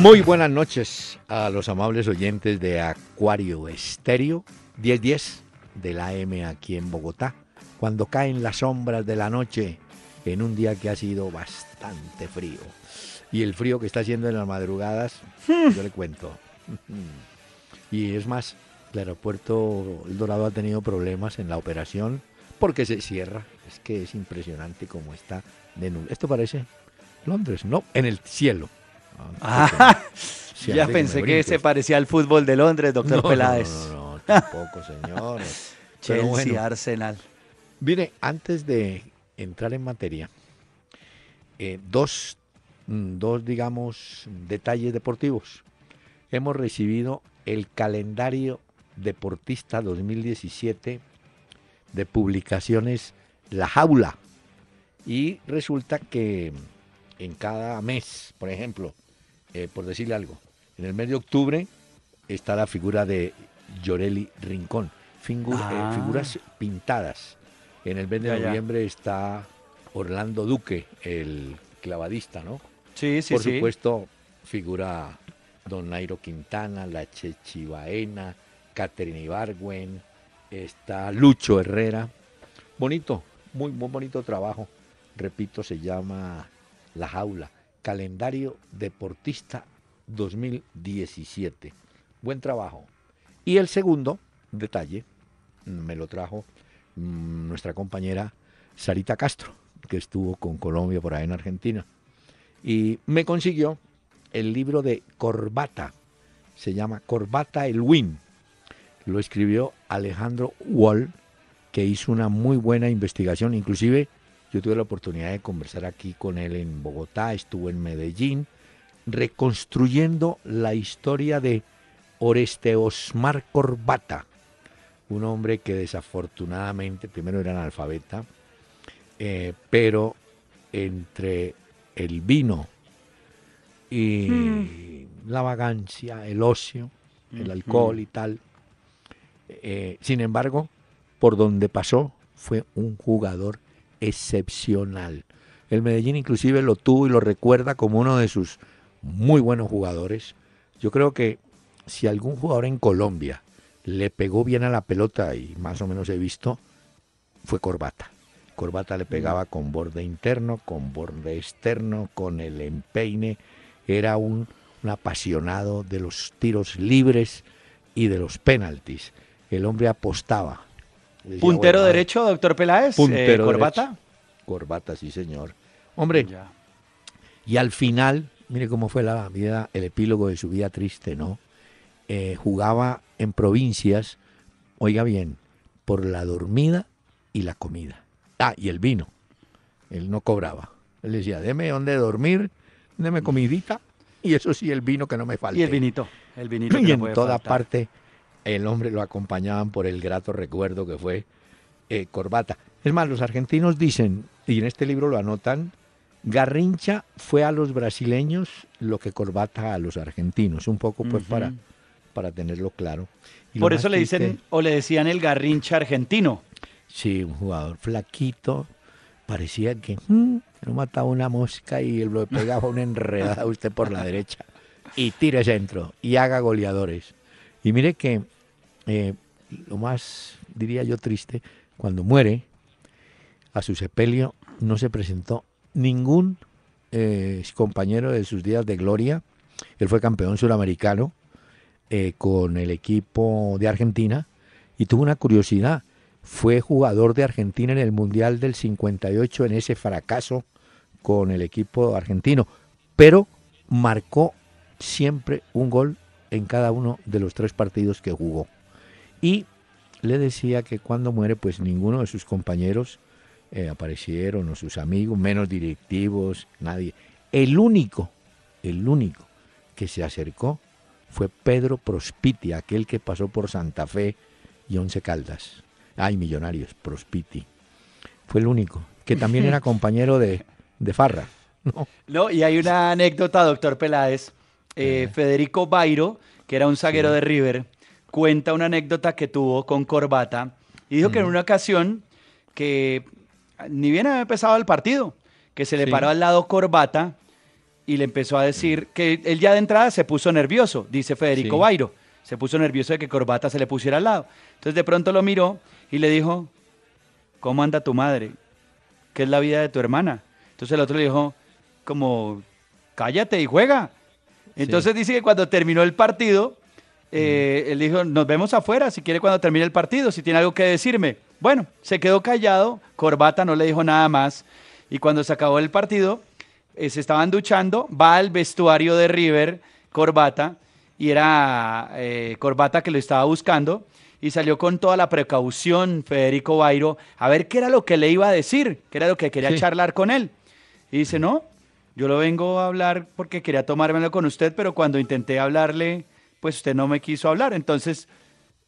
Muy buenas noches a los amables oyentes de Acuario Estéreo 1010 del AM aquí en Bogotá, cuando caen las sombras de la noche en un día que ha sido bastante frío. Y el frío que está haciendo en las madrugadas, yo le cuento. Y es más, el aeropuerto El Dorado ha tenido problemas en la operación porque se cierra. Es que es impresionante cómo está de nulo. Esto parece Londres, no, en el cielo. Ah, ya pensé que se parecía al fútbol de Londres, doctor No, Peláez. No, no, no, tampoco, señores. Pero Chelsea, bueno, Arsenal. Mire, antes de entrar en materia, eh, dos, mm, dos, digamos, detalles deportivos. Hemos recibido el calendario deportista 2017 de publicaciones La Jaula. Y resulta que en cada mes, por ejemplo, eh, por decirle algo, en el mes de octubre está la figura de Llorelli Rincón. Eh, Ah. figuras pintadas. En el mes de Ya, ya. noviembre está Orlando Duque, el clavadista, ¿no? Sí, sí, Por sí. supuesto, figura Don Nairo Quintana, la Chechibaena, Catherine Ibargüen, está Lucho Herrera. Bonito, muy, muy bonito trabajo. Repito, se llama La Jaula, Calendario Deportista 2017. Buen trabajo. Y el segundo detalle me lo trajo mm, nuestra compañera Sarita Castro, que estuvo con Colombia por ahí en Argentina. Y me consiguió el libro de Corbata. Se llama Corbata el Win. Lo escribió Alejandro Wall, que hizo una muy buena investigación. Inclusive yo tuve la oportunidad de conversar aquí con él en Bogotá, estuvo en Medellín, reconstruyendo la historia de Oreste Osmar Corbata, un hombre que desafortunadamente primero era analfabeta, eh, pero entre el vino y la vagancia, el ocio, el alcohol y tal, eh, sin embargo, por donde pasó fue un jugador excepcional. El Medellín inclusive lo tuvo y lo recuerda como uno de sus muy buenos jugadores. Yo creo que si algún jugador en Colombia le pegó bien a la pelota y más o menos he visto, fue Corbata. Corbata le pegaba con borde interno, con borde externo, con el empeine. Era un, un apasionado de los tiros libres y de los penaltis. El hombre apostaba. ¿Puntero derecho, doctor Peláez? Puntero Eh, ¿Corbata? derecho. Corbata, sí, señor. Hombre, Ya. y al final, mire cómo fue la vida, el epílogo de su vida triste, ¿no? Eh, jugaba en provincias, oiga bien, por la dormida y la comida. Ah, y el vino. Él no cobraba. Él decía, deme donde dormir, deme comidita, y eso sí, el vino que no me falte. Y el vinito. El vinito que Y no en puede toda faltar. parte el hombre lo acompañaban por el grato recuerdo que fue eh, Corbata. Es más, los argentinos dicen, y en este libro lo anotan, Garrincha fue a los brasileños lo que Corbata a los argentinos, un poco pues para, para tenerlo claro. Y Por eso le dicen, triste- o le decían el garrincha argentino. Sí, un jugador flaquito, parecía que mm, no mataba una mosca y lo pegaba una enredada a usted por la derecha y tire centro y haga goleadores. Y mire que eh, lo más, diría yo, triste, cuando muere, a su sepelio no se presentó ningún eh, compañero de sus días de gloria. Él fue campeón suramericano eh, con el equipo de Argentina y tuvo una curiosidad. Fue jugador de Argentina en el Mundial del 58 en ese fracaso con el equipo argentino, pero marcó siempre un gol en cada uno de los tres partidos que jugó. Y le decía que cuando muere, pues ninguno de sus compañeros eh, aparecieron o sus amigos, menos directivos, nadie. El único, el único que se acercó fue Pedro Prospiti, aquel que pasó por Santa Fe y Once Caldas. Ay, Millonarios, Prospiti. Fue el único, que también era compañero de, de Farra. ¿no? No, y hay una anécdota, doctor Peláez. Eh, Federico Bairo, que era un zaguero de River, cuenta una anécdota que tuvo con Corbata y dijo que en una ocasión que ni bien había empezado el partido, que se le Sí. paró al lado Corbata y le empezó a decir que él ya de entrada se puso nervioso, dice Federico Sí. Bairo. Se puso nervioso de que Corbata se le pusiera al lado. Entonces de pronto lo miró y le dijo, ¿cómo anda tu madre? ¿Qué es la vida de tu hermana? Entonces el otro le dijo, como, cállate y juega. Entonces dice que cuando terminó el partido, eh, él dijo, nos vemos afuera, si quiere cuando termine el partido, si tiene algo que decirme. Bueno, se quedó callado, Corbata no le dijo nada más, y cuando se acabó el partido, eh, se estaban duchando, va al vestuario de River, Corbata, y era eh, Corbata que lo estaba buscando, y salió con toda la precaución Federico Bairo a ver qué era lo que le iba a decir, qué era lo que quería Sí. charlar con él. Y dice, no, yo lo vengo a hablar porque quería tomármelo con usted, pero cuando intenté hablarle, pues usted no me quiso hablar. Entonces,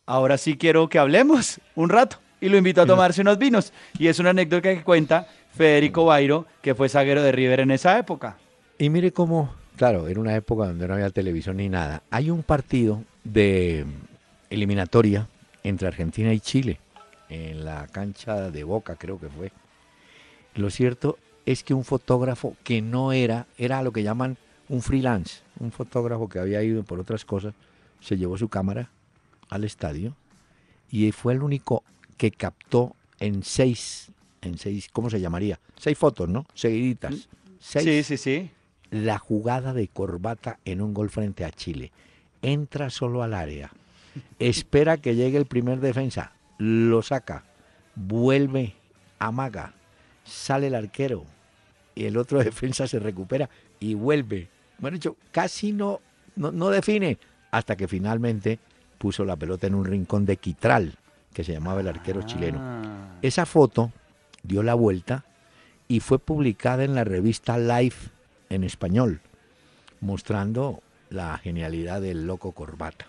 ahora sí quiero que hablemos un rato. Y lo invito a tomarse unos vinos. Y es una anécdota que cuenta Federico Bairo, que fue zaguero de River en esa época. Y mire cómo, claro, era una época donde no había televisión ni nada. Hay un partido de eliminatoria entre Argentina y Chile, en la cancha de Boca creo que fue. Lo cierto es que un fotógrafo que no era, era lo que llaman un freelance, un fotógrafo que había ido por otras cosas, se llevó su cámara al estadio y fue el único que captó en seis, en seis, ¿cómo se llamaría? Seis fotos, ¿no? Seguiditas. Seis Sí, sí, sí. la jugada de corbata en un gol frente a Chile. Entra solo al área, espera que llegue el primer defensa, lo saca, vuelve, amaga, sale el arquero y el otro defensa se recupera y vuelve. Bueno, hecho, casi no, no, no define hasta que finalmente puso la pelota en un rincón de Quitral, que se llamaba el arquero chileno. Ah. Esa foto dio la vuelta y fue publicada en la revista Life en español, mostrando la genialidad del loco Corbata.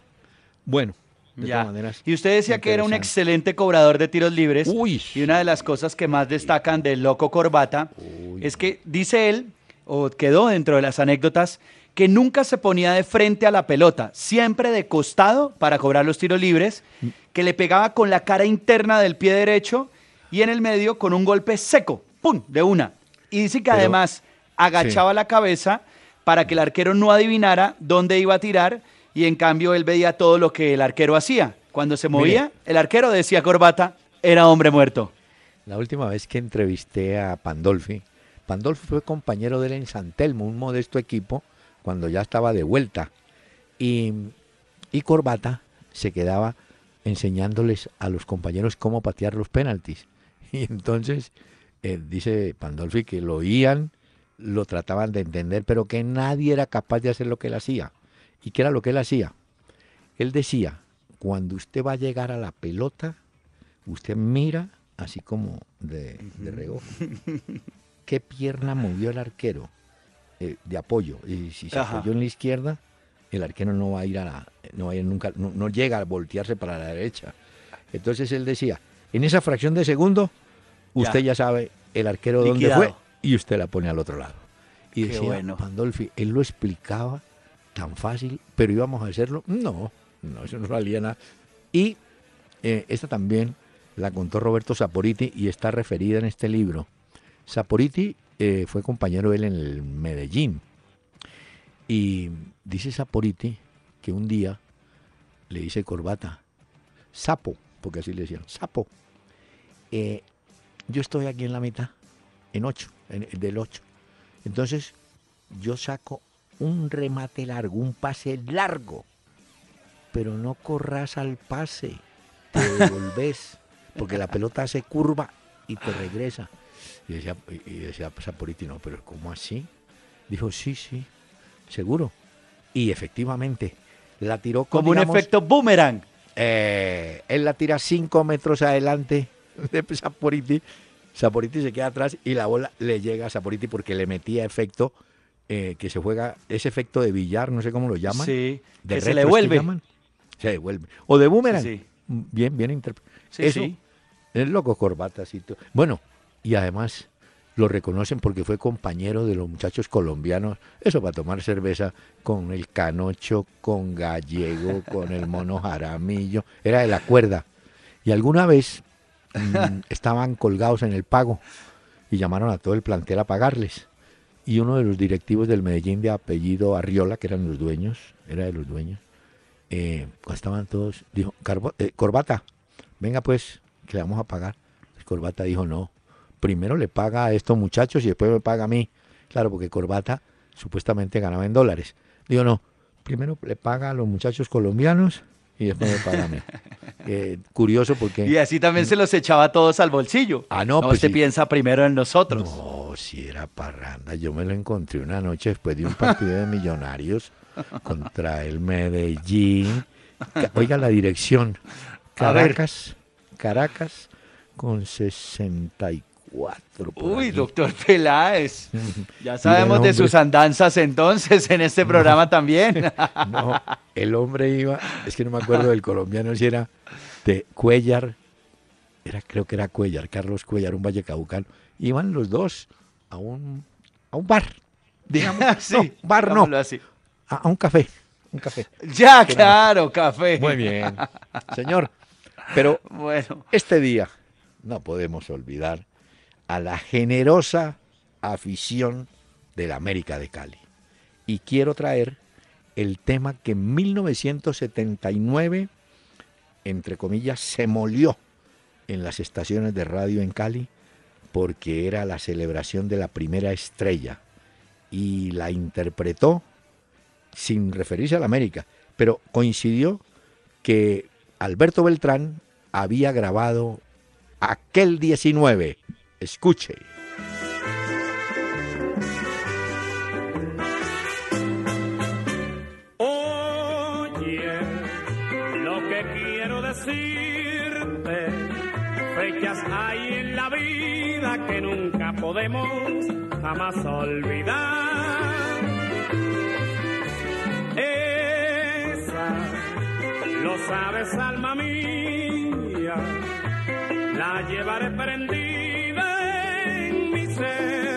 Bueno, de Ya. todas maneras. Y usted decía que era un excelente cobrador de tiros libres. Uy. Y una de las cosas que más destacan del loco Corbata Uy. es que dice él, o quedó dentro de las anécdotas, que nunca se ponía de frente a la pelota, siempre de costado para cobrar los tiros libres, que le pegaba con la cara interna del pie derecho y en el medio con un golpe seco, ¡pum! de una. Y dice que Pero- además agachaba la cabeza para que el arquero no adivinara dónde iba a tirar y en cambio él veía todo lo que el arquero hacía. Cuando se movía, el arquero decía corbata, era hombre muerto. La última vez que entrevisté a Pandolfi, Pandolfi fue compañero de él en San Telmo, un modesto equipo, cuando ya estaba de vuelta. Y, y Corbata se quedaba enseñándoles a los compañeros cómo patear los penaltis. Y entonces eh, dice Pandolfi que lo oían, lo trataban de entender, pero que nadie era capaz de hacer lo que él hacía. ¿Y qué era lo que él hacía? Él decía, cuando usted va a llegar a la pelota, usted mira así como de, de reojo. ¿Qué pierna movió el arquero eh, de apoyo? Y si se Ajá. apoyó en la izquierda, el arquero no va a ir a la, no va a ir nunca, no, no llega a voltearse para la derecha. Entonces él decía, en esa fracción de segundo, usted ya, sabe el arquero dónde fue y usted la pone al otro lado. Y Qué decía bueno. Pandolfi, él lo explicaba tan fácil, pero íbamos a hacerlo. No, no, eso no valía nada. Y eh, esta también la contó Roberto Saporiti y está referida en este libro. Saporiti eh, fue compañero de él en el Medellín. Y dice Saporiti que un día le dice Corbata, sapo, porque así le decían, sapo, eh, yo estoy aquí en la mitad, en ocho, en- del ocho. Entonces yo saco un remate largo, un pase largo, pero no corras al pase, te devolves, porque la pelota hace curva y te regresa. Y decía, y decía Saporiti, no, pero ¿cómo así? Dijo, sí, sí, seguro. Y efectivamente, la tiró Como un digamos, efecto boomerang. eh, él la tira cinco metros adelante de Saporiti Saporiti se queda atrás y la bola le llega a Saporiti porque le metía efecto eh, que se juega, ese efecto de billar, no sé cómo lo llaman. Sí, de que se le ¿es que vuelve. Se devuelve. O de boomerang. Sí, sí. Bien, bien interpretado. Sí, Eso, sí. es loco, corbatas y todo. Bueno, y además lo reconocen porque fue compañero de los muchachos colombianos. Eso para tomar cerveza con el canocho, con gallego, con el mono jaramillo. Era de la cuerda. Y alguna vez mm, estaban colgados en el pago y llamaron a todo el plantel a pagarles. Y uno de los directivos del Medellín de apellido Arriola, que eran los dueños, era de los dueños, eh, estaban todos, dijo, "Carbo- eh, Corbata, venga pues, que le vamos a pagar. Corbata dijo, no, primero le paga a estos muchachos y después me paga a mí. Claro, porque Corbata supuestamente ganaba en dólares. Digo, no, primero le paga a los muchachos colombianos y después me paga a mí. Eh, curioso porque... Y así también se los echaba todos al bolsillo. Ah, no, pues usted sí. piensa primero en nosotros. No, si era parranda. Yo me lo encontré una noche después de un partido de millonarios contra el Medellín. Oiga la dirección. A. Caracas, Caracas con 64. Uy, doctor Peláez. Ya sabemos de sus andanzas entonces en este programa también. No, el hombre iba, es que no me acuerdo del colombiano si era de Cuellar, era, creo que era Cuellar, Carlos Cuellar, un vallecaucano. Iban los dos a un, a un bar, digamos. sí, no, bar no, así. a, a un café, un café. Ya, claro, café. Muy bien, señor. Pero Bueno, este día no podemos olvidar a la generosa afición de la América de Cali. Y quiero traer el tema que en 1979, entre comillas, se molió en las estaciones de radio en Cali porque era la celebración de la primera estrella y la interpretó sin referirse a la América, pero coincidió que Alberto Beltrán había grabado aquel 19. Escuche. Oye, lo que quiero decirte, fechas hay en la vida que nunca podemos jamás olvidar. Esa, lo sabes, alma mía, la llevaré prendida ser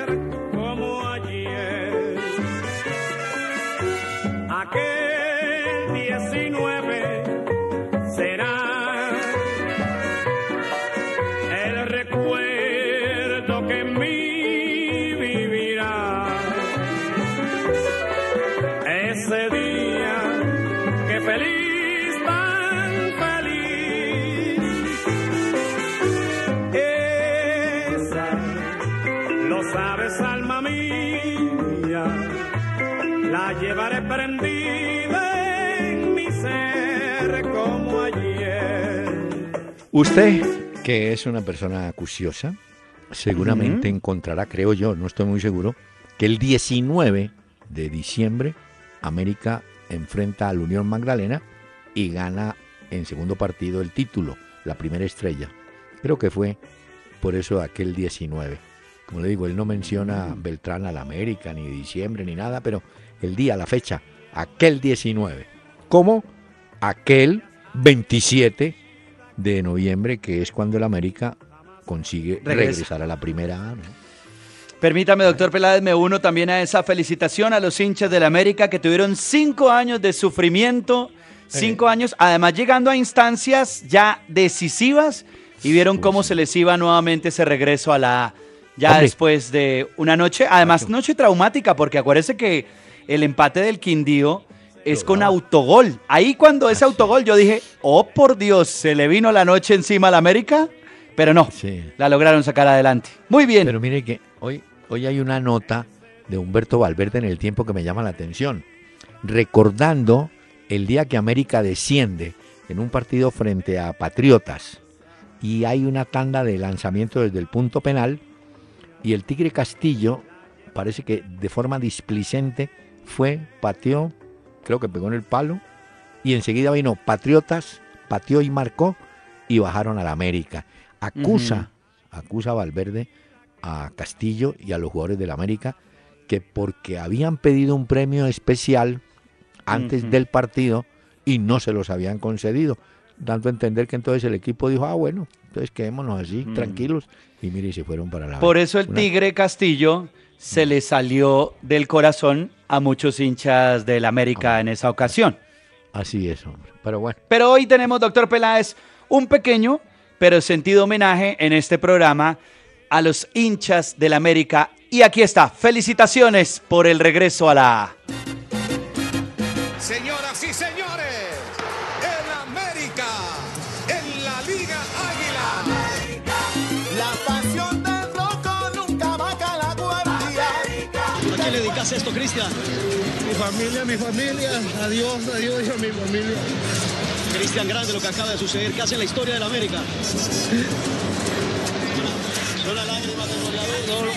Usted, que es una persona acuciosa, seguramente encontrará, creo yo, no estoy muy seguro, que el 19 de diciembre América enfrenta a la Unión Magdalena y gana en segundo partido el título, la primera estrella. Creo que fue por eso aquel 19. Como le digo, él no menciona Beltrán a la América, ni diciembre, ni nada, pero el día, la fecha, aquel 19. Como aquel 27 de noviembre, que es cuando el América consigue Regresa. regresar a la primera A. ¿no? permítame, doctor Peláez, me uno también a esa felicitación a los hinchas del América que tuvieron cinco años de sufrimiento, cinco años, además llegando a instancias ya decisivas y vieron cómo se les iba nuevamente ese regreso a la A. Ya Hombre. después de una noche, además noche traumática, porque acuérdese que el empate del Quindío es con autogol. Ahí cuando ese autogol yo dije, oh por Dios, se le vino la noche encima al América, pero no, Sí. la lograron sacar adelante. Muy bien. Pero mire que hoy, hoy hay una nota de Humberto Valverde en el tiempo que me llama la atención, recordando el día que América desciende en un partido frente a Patriotas y hay una tanda de lanzamiento desde el punto penal y el Tigre Castillo parece que de forma displicente fue, pateó, creo que pegó en el palo y enseguida vino Patriotas, pateó y marcó y bajaron a la América. Acusa acusa a Valverde, a Castillo y a los jugadores del América que porque habían pedido un premio especial antes del partido y no se los habían concedido, dando a entender que entonces el equipo dijo, ah, bueno, entonces quedémonos así, tranquilos, y mire, y se fueron para la... Por eso el una- Tigre Castillo se le salió del corazón a muchos hinchas del América en esa ocasión. Así es, hombre. Pero bueno, Pero hoy tenemos, doctor Peláez, un pequeño pero sentido homenaje en este programa a los hinchas del América. Y aquí está, felicitaciones por el regreso a la A. esto, Cristian? Mi familia, mi familia, adiós, adiós a mi familia. Cristian, grande lo que acaba de suceder, casi en la historia del América. Son las lágrimas del goleador.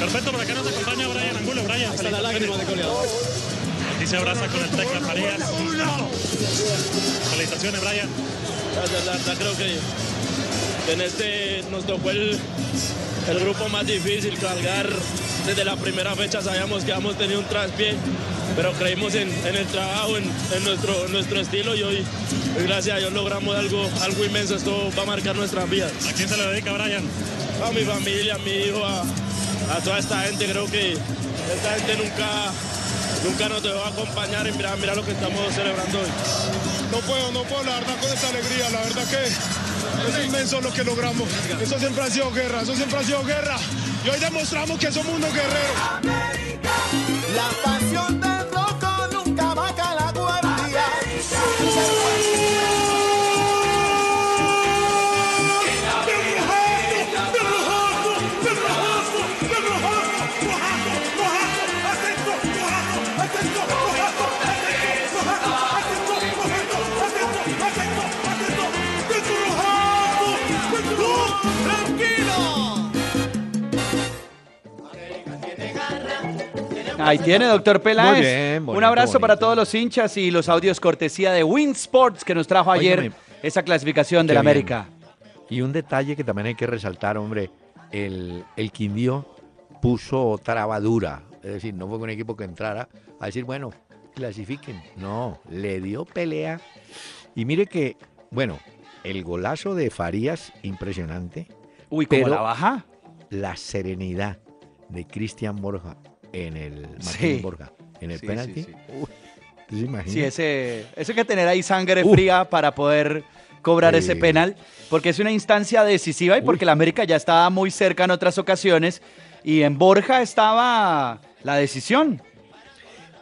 Perfecto, por acá nos acompaña Brian Angulo. Brian, Hasta las lágrimas del goleador. Aquí se abraza con el Tecla Farías. Felicitaciones, Brian. Gracias, la verdad creo que en este nos tocó el, el grupo más difícil cargar. Desde la primera fecha sabíamos que habíamos tenido un traspié, pero creímos en, en el trabajo, en, en nuestro, en nuestro estilo y hoy, hoy, gracias a Dios, logramos algo, algo inmenso. Esto va a marcar nuestras vidas. ¿A quién se lo dedica, Brian? A mi familia, a mi hijo, a, a toda esta gente. Creo que esta gente nunca, nunca nos dejó acompañar y mira, mira lo que estamos celebrando hoy. No puedo, no puedo, la verdad, con esta alegría. La verdad que es inmenso lo que logramos. Eso siempre ha sido guerra, eso siempre ha sido guerra. Y hoy demostramos que somos unos guerreros. La pasión del Ahí tiene, doctor Peláez. Muy bien, Un bonito, abrazo para todos los hinchas y los audios cortesía de Win Sports que nos trajo ayer esa clasificación del. América. Y un detalle que también hay que resaltar, hombre, el, el Quindío puso trabadura, es decir, no fue un equipo que entrara a decir, bueno, clasifiquen. No, le dio pelea. Y mire que, bueno, el golazo de Farías, impresionante. Uy, como la baja. La serenidad de Cristian Borja en el Martín Sí. Borja, en el Sí, penalti. sí, ese, eso hay que tener ahí sangre Uf. fría para poder cobrar ese penal, porque es una instancia decisiva y Uy. porque el América ya estaba muy cerca en otras ocasiones y en Borja estaba la decisión.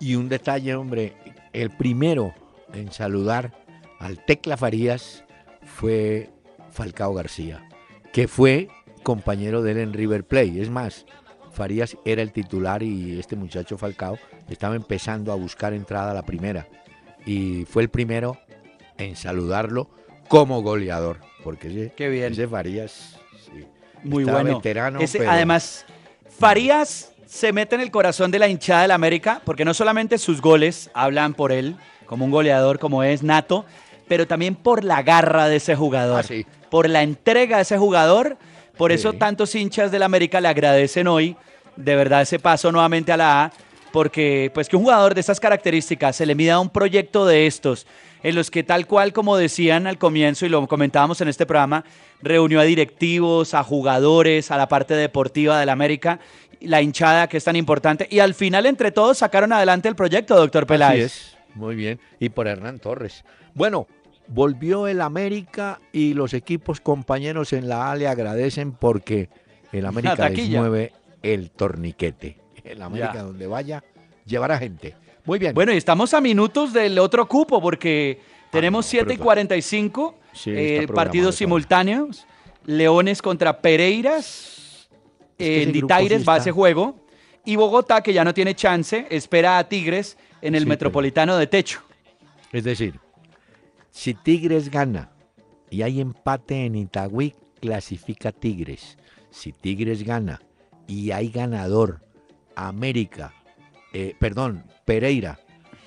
Y un detalle, hombre, el primero en saludar al Tecla Farías fue Falcao García, que fue compañero de él en River Plate. Es más, Farías era el titular y este muchacho Falcao estaba empezando a buscar entrada a la primera. Y fue el primero en saludarlo como goleador, porque ese, Qué bien. ese Farías sí, Muy bueno. veterano, Ese- pero- Además, Farías se mete en el corazón de la hinchada del América, porque no solamente sus goles hablan por él, como un goleador como es Nato, pero también por la garra de ese jugador, Ah, sí. por la entrega de ese jugador. Por eso Sí. tantos hinchas del América le agradecen hoy, de verdad, ese paso nuevamente a la A, porque pues que un jugador de estas características se le mida un proyecto de estos, en los que tal cual como decían al comienzo y lo comentábamos en este programa, reunió a directivos, a jugadores, a la parte deportiva del América, la hinchada que es tan importante, y al final entre todos sacaron adelante el proyecto, doctor Así Peláez. es, muy bien. Y por Hernán Torres. Bueno, volvió el América y los equipos compañeros en la A le agradecen porque el América les taquilla. mueve el torniquete. El América Ya. donde vaya llevará gente. Muy bien. Bueno, y estamos a minutos del otro cupo porque tenemos no, 7 y pero- 45 Sí, eh, partidos simultáneos. Leones contra Pereiras. En grupo Ditaires va a ese juego. Y Bogotá, que ya no tiene chance, espera a Tigres en el Sí, pero- Metropolitano de Techo. Es decir, si Tigres gana y hay empate en Itagüí, clasifica Tigres. Si Tigres gana y hay ganador, América, eh, perdón, Pereira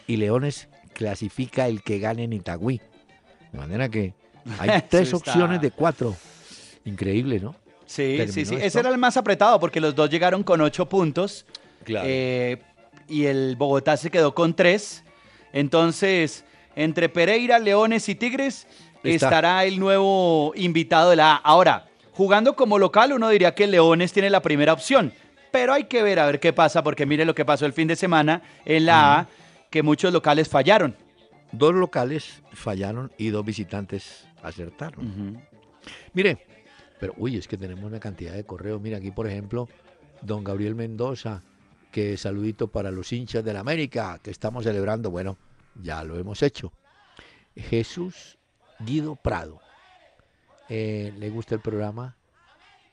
y Leones, clasifica el que gane en Itagüí. De manera que hay tres opciones de cuatro. Increíble, ¿no? Sí, terminó sí, sí. esto. Ese era el más apretado porque los dos llegaron con ocho puntos. Claro. eh, y el Bogotá se quedó con tres. Entonces, entre Pereira, Leones y Tigres Está. estará el nuevo invitado de la A. Ahora, jugando como local, uno diría que Leones tiene la primera opción. Pero hay que ver a ver qué pasa, porque mire lo que pasó el fin de semana en la A, que muchos locales fallaron. Dos locales fallaron y dos visitantes acertaron. Mire, pero uy, es que tenemos una cantidad de correos. Mira, aquí por ejemplo, don Gabriel Mendoza, que saludito para los hinchas de la América que estamos celebrando. Bueno, ya lo hemos hecho. Jesús Guido Prado. Eh, ¿Le gusta el programa?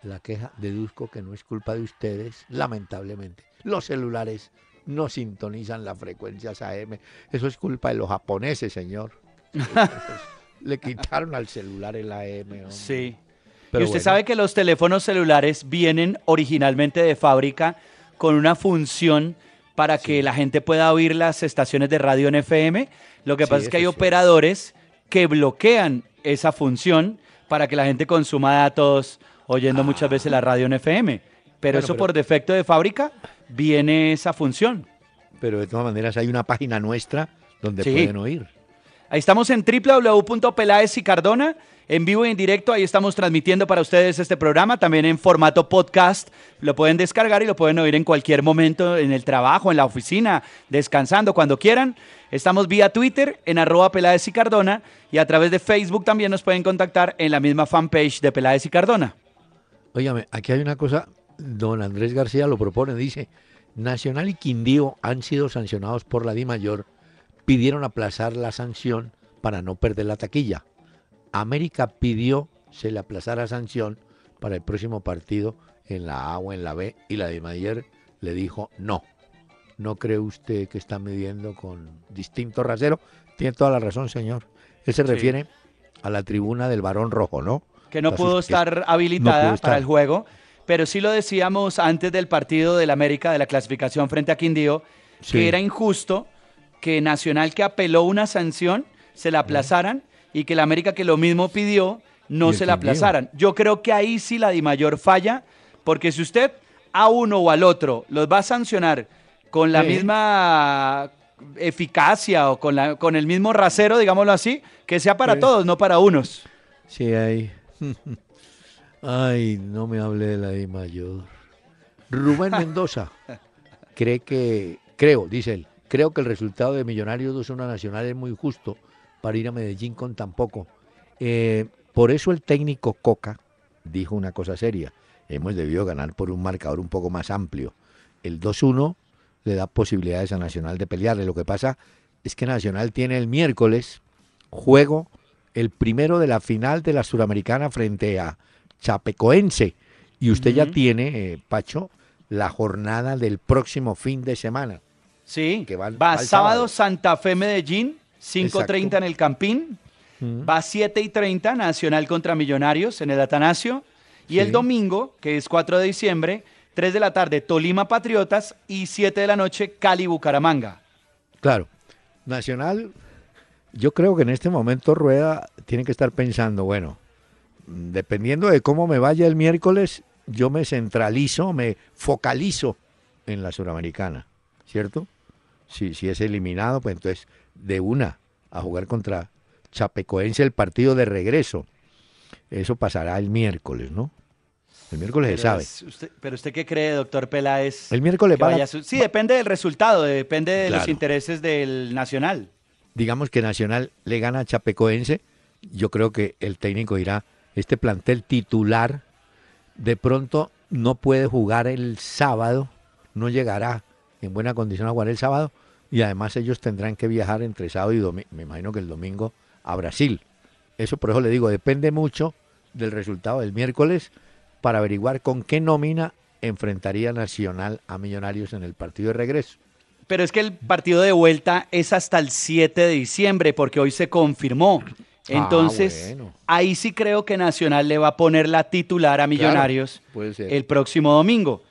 La queja, deduzco que no es culpa de ustedes, lamentablemente. Los celulares no sintonizan las frecuencias AM. Eso es culpa de los japoneses, señor. Le quitaron al celular el AM. Sí. Pero y usted bueno. sabe que los teléfonos celulares vienen originalmente de fábrica con una función para que la gente pueda oír las estaciones de radio en FM. Lo que Sí, pasa es que hay operadores que bloquean esa función para que la gente consuma datos oyendo muchas veces la radio en FM. Pero Bueno, eso pero- por defecto de fábrica viene esa función. Pero de todas maneras hay una página nuestra donde Sí. pueden oír. Ahí estamos en Cardona, en vivo y en directo. Ahí estamos transmitiendo para ustedes este programa, también en formato podcast. Lo pueden descargar y lo pueden oír en cualquier momento, en el trabajo, en la oficina, descansando, cuando quieran. Estamos vía Twitter, en arroba Peláez y Cardona, y a través de Facebook también nos pueden contactar en la misma fanpage de Peláez y Cardona. Óigame, aquí hay una cosa, don Andrés García lo propone, dice, Nacional y Quindío han sido sancionados por la DIMAYOR, pidieron aplazar la sanción para no perder la taquilla. América pidió se le aplazara sanción para el próximo partido en la A o en la B y la DIMAYOR le dijo no. ¿No cree usted que está midiendo con distinto rasero? Tiene toda la razón, señor. Él se Sí. refiere a la tribuna del Barón Rojo, ¿no? que no pudo estar no habilitada para el juego, pero sí lo decíamos antes del partido del América de la clasificación frente a Quindío, Sí. que era injusto que Nacional que apeló una sanción se la aplazaran y que el América que lo mismo pidió no se la aplazaran. Yo creo que ahí sí la Dimayor falla, porque si usted a uno o al otro los va a sancionar con la Sí. misma eficacia o con, la, con el mismo rasero, digámoslo así, que sea para Sí. todos, no para unos. Sí, hay. Ay, no me hable de la de mayor. Rubén Mendoza cree que, creo, dice él, creo que el resultado de Millonarios 2-1 Nacional es muy justo para ir a Medellín con tan poco. Eh, por eso el técnico Coca dijo una cosa seria. Hemos debido ganar por un marcador un poco más amplio. El 2-1 le da posibilidades a Nacional de pelearle. Lo que pasa es que Nacional tiene el miércoles juego el primero de la final de la Suramericana frente a Chapecoense. Y usted ya tiene, eh, Pacho, la jornada del próximo fin de semana. Sí, Que va va, va sábado. Santa Fe Medellín, 5.30 Exacto. en el Campín, Mm. va 7.30 Nacional contra Millonarios en el Atanasio, y el domingo, que es 4 de diciembre, 3 de la tarde Tolima Patriotas y 7 de la noche Cali Bucaramanga. Claro, Nacional, yo creo que en este momento Rueda tiene que estar pensando, bueno, dependiendo de cómo me vaya el miércoles, yo me centralizo, me focalizo en la Suramericana, ¿cierto? Si, si es eliminado, pues entonces de una a jugar contra Chapecoense el partido de regreso. Eso pasará el miércoles, ¿no? El miércoles se sabe. usted, pero usted qué cree, doctor Peláez? El miércoles va vaya su- Sí, depende del resultado, depende de los intereses del Nacional. digamos que Nacional le gana a Chapecoense, yo creo que el técnico dirá, este plantel titular de pronto no puede jugar el sábado, no llegará en buena condición a jugar el sábado y además ellos tendrán que viajar entre sábado y domingo, me imagino que el domingo a Brasil. Eso por eso le digo, depende mucho del resultado del miércoles para averiguar con qué nómina enfrentaría Nacional a Millonarios en el partido de regreso. Pero es que el partido de vuelta es hasta el 7 de diciembre, porque hoy se confirmó. Entonces, Ah, bueno. ahí sí creo que Nacional le va a poner la titular a Millonarios el próximo domingo.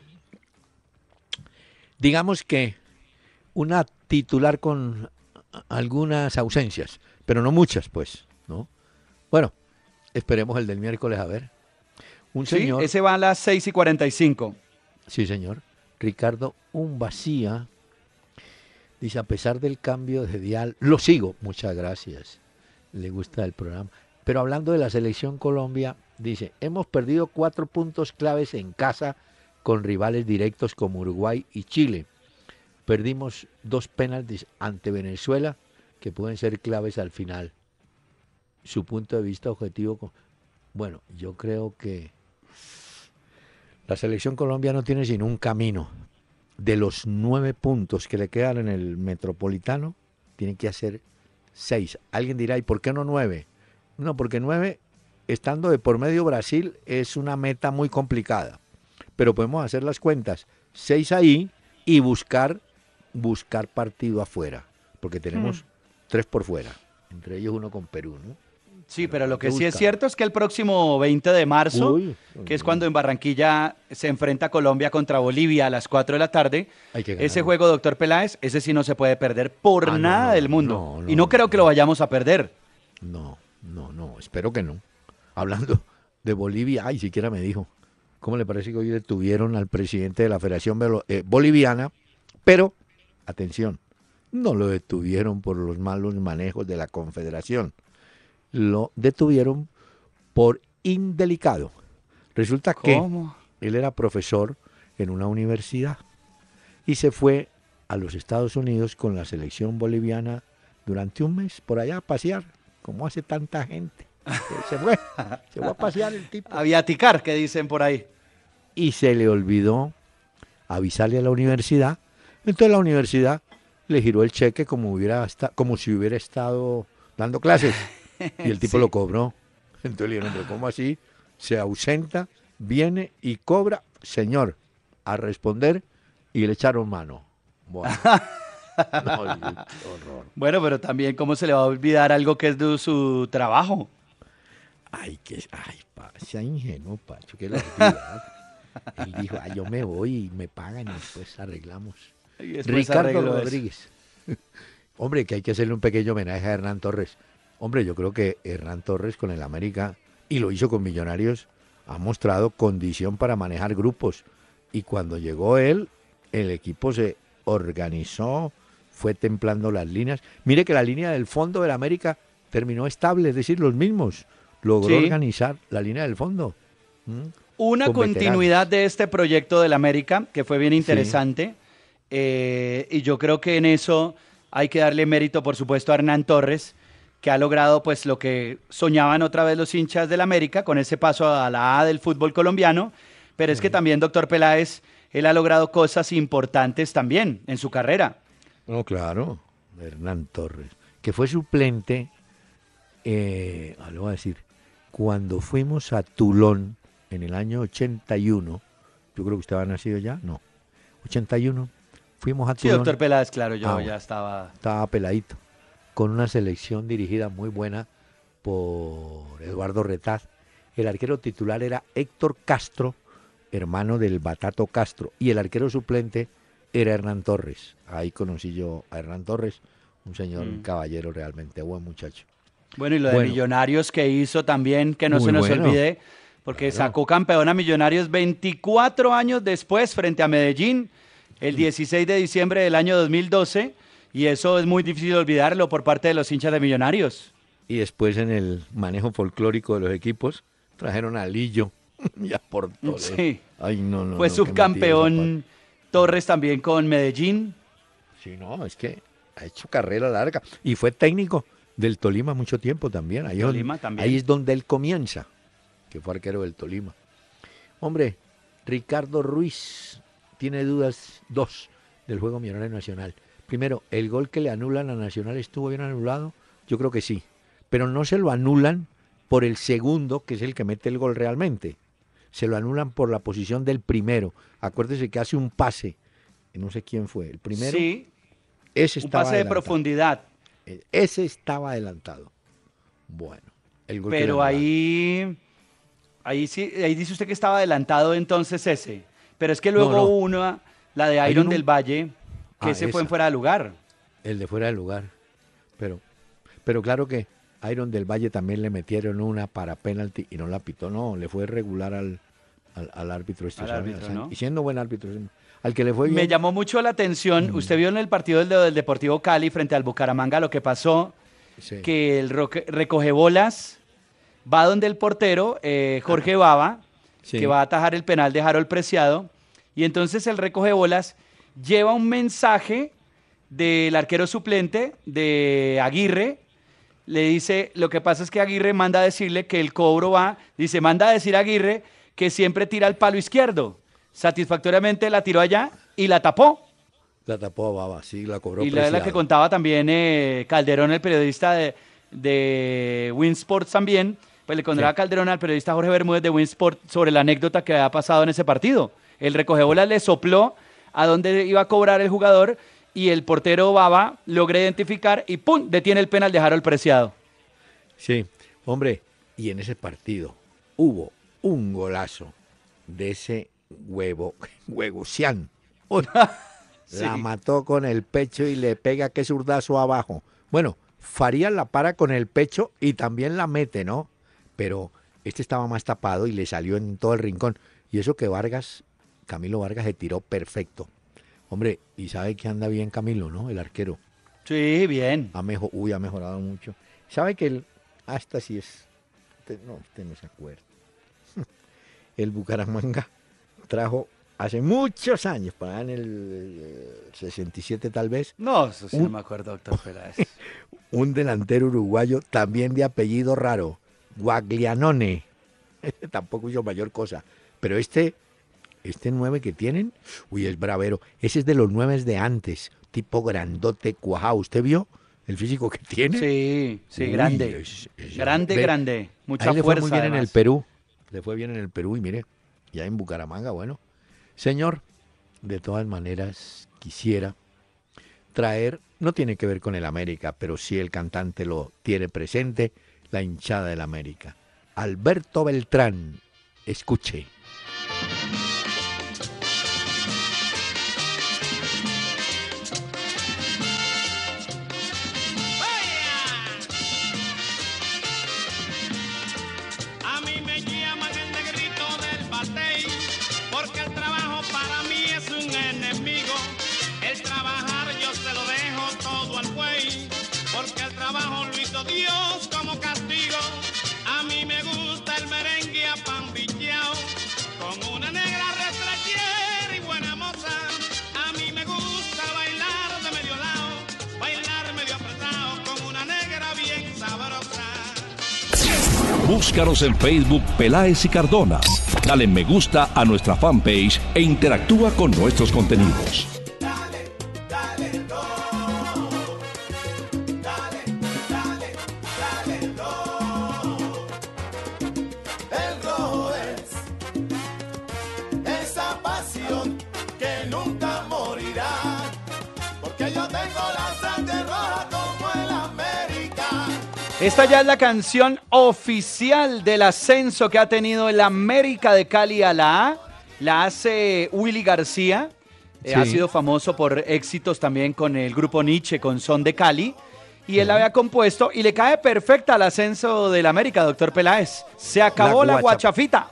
digamos que una titular con algunas ausencias, pero no muchas, pues, ¿no? Bueno, esperemos el del miércoles a ver. Un Sí, señor, ese va a las 6 y 45. sí señor, Ricardo Umbacía, dice, a pesar del cambio de dial, lo sigo, muchas gracias, le gusta el programa. Pero hablando de la selección Colombia, dice, hemos perdido cuatro puntos claves en casa con rivales directos como Uruguay y Chile. Perdimos dos penaltis ante Venezuela que pueden ser claves al final. Su punto de vista objetivo, bueno, yo creo que la selección Colombia no tiene sino un camino. De los nueve puntos que le quedan en el Metropolitano, tiene que hacer seis. Alguien dirá, ¿y por qué no nueve? No, porque nueve, estando de por medio Brasil, es una meta muy complicada. Pero podemos hacer las cuentas. Seis ahí y buscar, buscar partido afuera. Porque tenemos tres por fuera. Entre ellos uno con Perú, ¿no? Sí, pero lo que sí es cierto es que el próximo 20 de marzo, Uy, que es cuando en Barranquilla se enfrenta Colombia contra Bolivia a las 4 de la tarde, Hay que ese juego, doctor Peláez, ese sí no se puede perder por Ah, nada no, del mundo. no, y no creo que lo vayamos a perder. No, no, no, espero que no. Hablando de Bolivia, ay, siquiera me dijo, ¿cómo le parece que hoy detuvieron al presidente de la Federación eh, Boliviana? Pero, atención, no lo detuvieron por los malos manejos de la Confederación. Lo detuvieron por indelicado. Resulta que él era profesor en una universidad y se fue a los Estados Unidos con la selección boliviana durante un mes por allá a pasear, como hace tanta gente. Se fue, se fue a pasear el tipo. A viaticar, que dicen por ahí. Y se le olvidó avisarle a la universidad. Entonces la universidad le giró el cheque como, hubiera esta- como si hubiera estado dando clases. Y el tipo Sí. lo cobró. Entonces le dijeron, pero ¿cómo así? Se ausenta, viene y cobra, señor, a responder y le echaron mano. Bueno. No, horror. Bueno, pero también, ¿cómo se le va a olvidar algo que es de su trabajo? Ay, que, ay, pa, sea ingenuo, Pacho, que olvida. Él dijo, ay, yo me voy y me pagan y después arreglamos. Ricardo eso. Rodríguez. Hombre, que hay que hacerle un pequeño homenaje a Hernán Torres. Hombre, yo creo que Hernán Torres con el América, y lo hizo con Millonarios, ha mostrado condición para manejar grupos. Y cuando llegó él, el equipo se organizó, fue templando las líneas. Mire que la línea del fondo del América terminó estable, es decir, los mismos. Logró Sí. organizar la línea del fondo. ¿Mm? Una con continuidad de este proyecto del América, que fue bien interesante. Eh, y yo creo que en eso hay que darle mérito, por supuesto, a Hernán Torres, que ha logrado pues lo que soñaban otra vez los hinchas del América con ese paso a la A del fútbol colombiano. Pero es que también, doctor Peláez, él ha logrado cosas importantes también en su carrera. No, claro, Hernán Torres, que fue suplente, eh, ah, lo voy a decir, cuando fuimos a Tulón en el año 81, yo creo que usted había nacido ya, no, 81, fuimos a Sí, doctor Peláez, claro, yo Ah, ya estaba... estaba peladito, con una selección dirigida muy buena por Eduardo Retaz. El arquero titular era Héctor Castro, hermano del Batato Castro, y el arquero suplente era Hernán Torres. Ahí conocí yo a Hernán Torres, un señor, Mm. caballero realmente, buen muchacho. Bueno, y lo de. Millonarios que hizo también, que no Muy se nos bueno. olvide, porque Claro. sacó campeón a Millonarios 24 años después frente a Medellín, el 16 de diciembre del año 2012, y eso es muy difícil olvidarlo por parte de los hinchas de Millonarios. Y después en el manejo folclórico de los equipos, trajeron a Lillo y a Portoles. Sí. Ay, no, no. Fue no, subcampeón Torres también con Medellín. Sí, no, es que ha hecho carrera larga. Y fue técnico del Tolima mucho tiempo también. Ahí, es también. ahí es donde él comienza, que fue arquero del Tolima. Hombre, Ricardo Ruiz tiene dudas, dos, del juego millonario nacional. Primero, ¿el gol que le anulan a Nacional estuvo bien anulado? Yo creo que sí. Pero no se lo anulan por el segundo, que es el que mete el gol realmente. Se lo anulan por la posición del primero. Acuérdese que hace un pase. No sé quién fue. El primero. Sí, Ese un estaba pase de profundidad. Eh, Ese estaba adelantado. Bueno, el gol que Pero anularon. ahí, ahí sí, ahí dice usted que estaba adelantado entonces ese. Pero es que luego No, no. una, la de Iron uno- del Valle, que Ah, se fue en fuera de lugar. El de fuera del lugar. Pero, pero claro que Iron del Valle también le metieron una para penalti y no la pitó, no, le fue regular al, al, al árbitro este. Y siendo buen árbitro, al que le fue bien. Me llamó mucho la atención, usted vio en el partido del, del Deportivo Cali frente al Bucaramanga lo que pasó, Sí. que el roque- recoge bolas va donde el portero, eh, Jorge Baba, Sí. que va a atajar el penal de Harold Preciado, y entonces el recoge bolas lleva un mensaje del arquero suplente de Aguirre, le dice, lo que pasa es que Aguirre manda a decirle que el cobro va, dice, manda a decir a Aguirre que siempre tira al palo izquierdo. Satisfactoriamente la tiró allá y la tapó. La tapó Baba, sí, la cobró Y la, la que contaba también eh, Calderón, el periodista de, de Winsports también, pues le contaba Sí. Calderón al periodista Jorge Bermúdez de Winsport sobre la anécdota que había pasado en ese partido. El recogebolas le sopló a dónde iba a cobrar el jugador y el portero Baba logra identificar y ¡pum! detiene el penal de Harold Preciado. Sí, hombre, y en ese partido hubo un golazo de ese huevo, huevocián. Uy, Sí. La mató con el pecho y le pega que zurdazo abajo. Bueno, Farías la para con el pecho y también la mete, ¿no? Pero este estaba más tapado y le salió en todo el rincón. Y eso que Vargas, Camilo Vargas se tiró perfecto. Hombre, y sabe que anda bien Camilo, ¿no? El arquero. Sí, bien. Ha mejo- uy, ha mejorado mucho. ¿Sabe que el hasta si es usted- no, usted no se acuerda. El Bucaramanga trajo hace muchos años, para en el eh, 67 tal vez, No, eso sí no me acuerdo, doctor Peláez. un delantero uruguayo también de apellido raro, Guaglianone. Tampoco hizo mayor cosa, pero este este 9 que tienen, uy, es bravero. Ese es de los nueve de antes, tipo grandote, cuajado. ¿Usted vio el físico que tiene? Sí, sí, Uy, grande. es- es- grande, grande. Mucha le fue fuerza. muy bien en el. Perú. Le fue bien en el Perú y mire, ya en Bucaramanga, bueno. Señor, de todas maneras quisiera traer, no tiene que ver con el América, pero sí el cantante lo tiene presente, la hinchada del América. Alberto Beltrán, escuche. Búscanos en Facebook Peláez y Cardona. Dale me gusta a nuestra fanpage e interactúa con nuestros contenidos. Esta ya es la canción oficial del ascenso que ha tenido el América de Cali a la A. La hace Willy García. Eh, Sí. Ha sido famoso por éxitos también con el grupo Nietzsche, con Son de Cali. Y él la había compuesto y le cae perfecta al ascenso del América, doctor Peláez. Se acabó la, guacha- guachafita.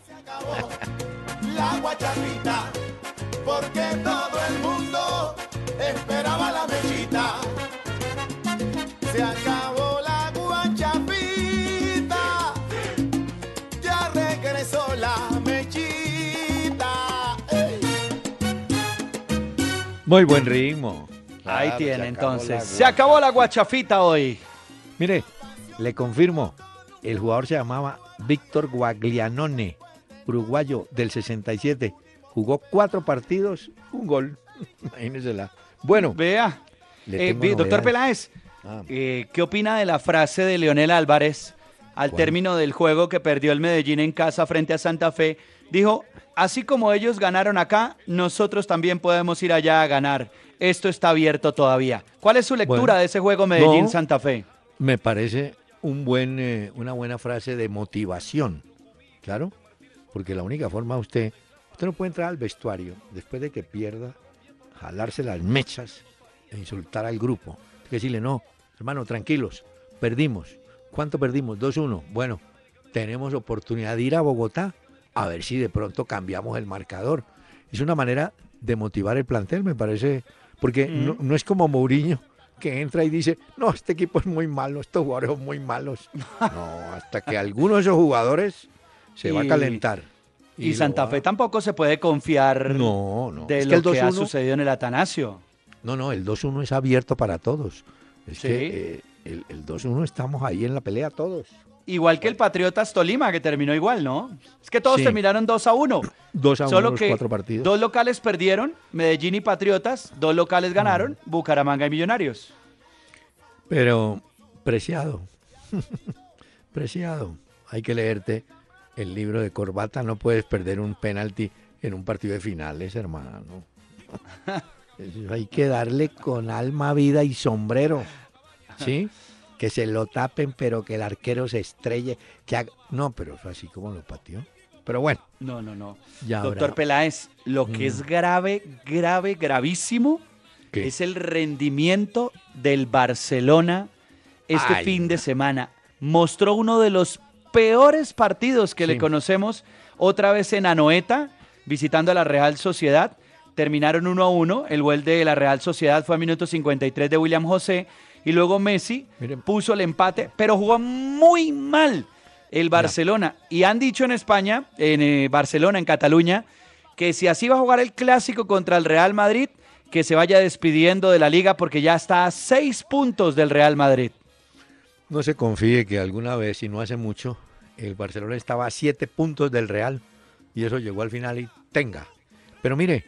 La guachafita. Porque todo el mundo esperaba Muy buen ritmo. Ahí tiene entonces. la Se acabó la guachafita hoy. Mire, le confirmo, el jugador se llamaba Víctor Guaglianone, uruguayo del 67. Jugó cuatro partidos, un gol. Imagínensela. Bueno, Vea. Eh, doctor. Peláez, Ah. eh, ¿qué opina de la frase de Leonel Álvarez al ¿Cuál? término del juego que perdió el Medellín en casa frente a Santa Fe? Dijo, así como ellos ganaron acá, nosotros también podemos ir allá a ganar. Esto está abierto todavía. ¿Cuál es su lectura Bueno, de ese juego Medellín-Santa no. Fe? Me parece un buen, eh, una buena frase de motivación, claro, porque la única forma usted, usted no puede entrar al vestuario después de que pierda, jalarse las mechas e insultar al grupo. Hay que decirle, no, hermano, tranquilos, perdimos. ¿Cuánto perdimos? 2-1. Bueno, tenemos oportunidad de ir a Bogotá a ver si de pronto cambiamos el marcador. Es una manera de motivar el plantel, me parece, porque Mm. no, no es como Mourinho que entra y dice, no, este equipo es muy malo, estos jugadores son muy malos. No, hasta que alguno de esos jugadores se va a calentar. Y, Santa va- Fe tampoco se puede confiar No, no. de Es lo que el que ha 2-1 sucedido en el Atanasio. No, no, el 2-1 es abierto para todos. Es Sí. que eh, el, el 2-1 estamos ahí en la pelea todos. Igual que el Patriotas Tolima, que terminó igual, ¿no? Es que todos Sí. terminaron 2 a 1. 2 a 1 Solo los que cuatro partidos. dos locales perdieron, Medellín y Patriotas, dos locales ganaron, Mm. Bucaramanga y Millonarios. Pero, preciado, preciado, hay que leerte el libro de Corbata, no puedes perder un penalti en un partido de finales, hermano. Hay que darle con alma, vida y sombrero, ¿sí? Que se lo tapen, pero que el arquero se estrelle. Que haga- No, pero fue así como lo pateó. Pero bueno, No, no, no. ya Doctor habrá- Peláez, lo que Mm. es grave, grave, gravísimo, ¿Qué? es el rendimiento del Barcelona este Ay, fin de semana. Mostró uno de los peores partidos que le conocemos otra vez en Anoeta, visitando a la Real Sociedad. Terminaron 1 a 1. El gol de la Real Sociedad fue a minuto 53 de William José. Y luego Messi Miren. puso el empate, pero jugó muy mal el Barcelona. Y han dicho en España, en eh, Barcelona, en Cataluña, que si así va a jugar el clásico contra el Real Madrid, que se vaya despidiendo de la liga porque ya está a seis puntos del Real Madrid. No se confíe que alguna vez, y no hace mucho, el Barcelona estaba a siete puntos del Real y eso llegó al final y tenga. Pero mire,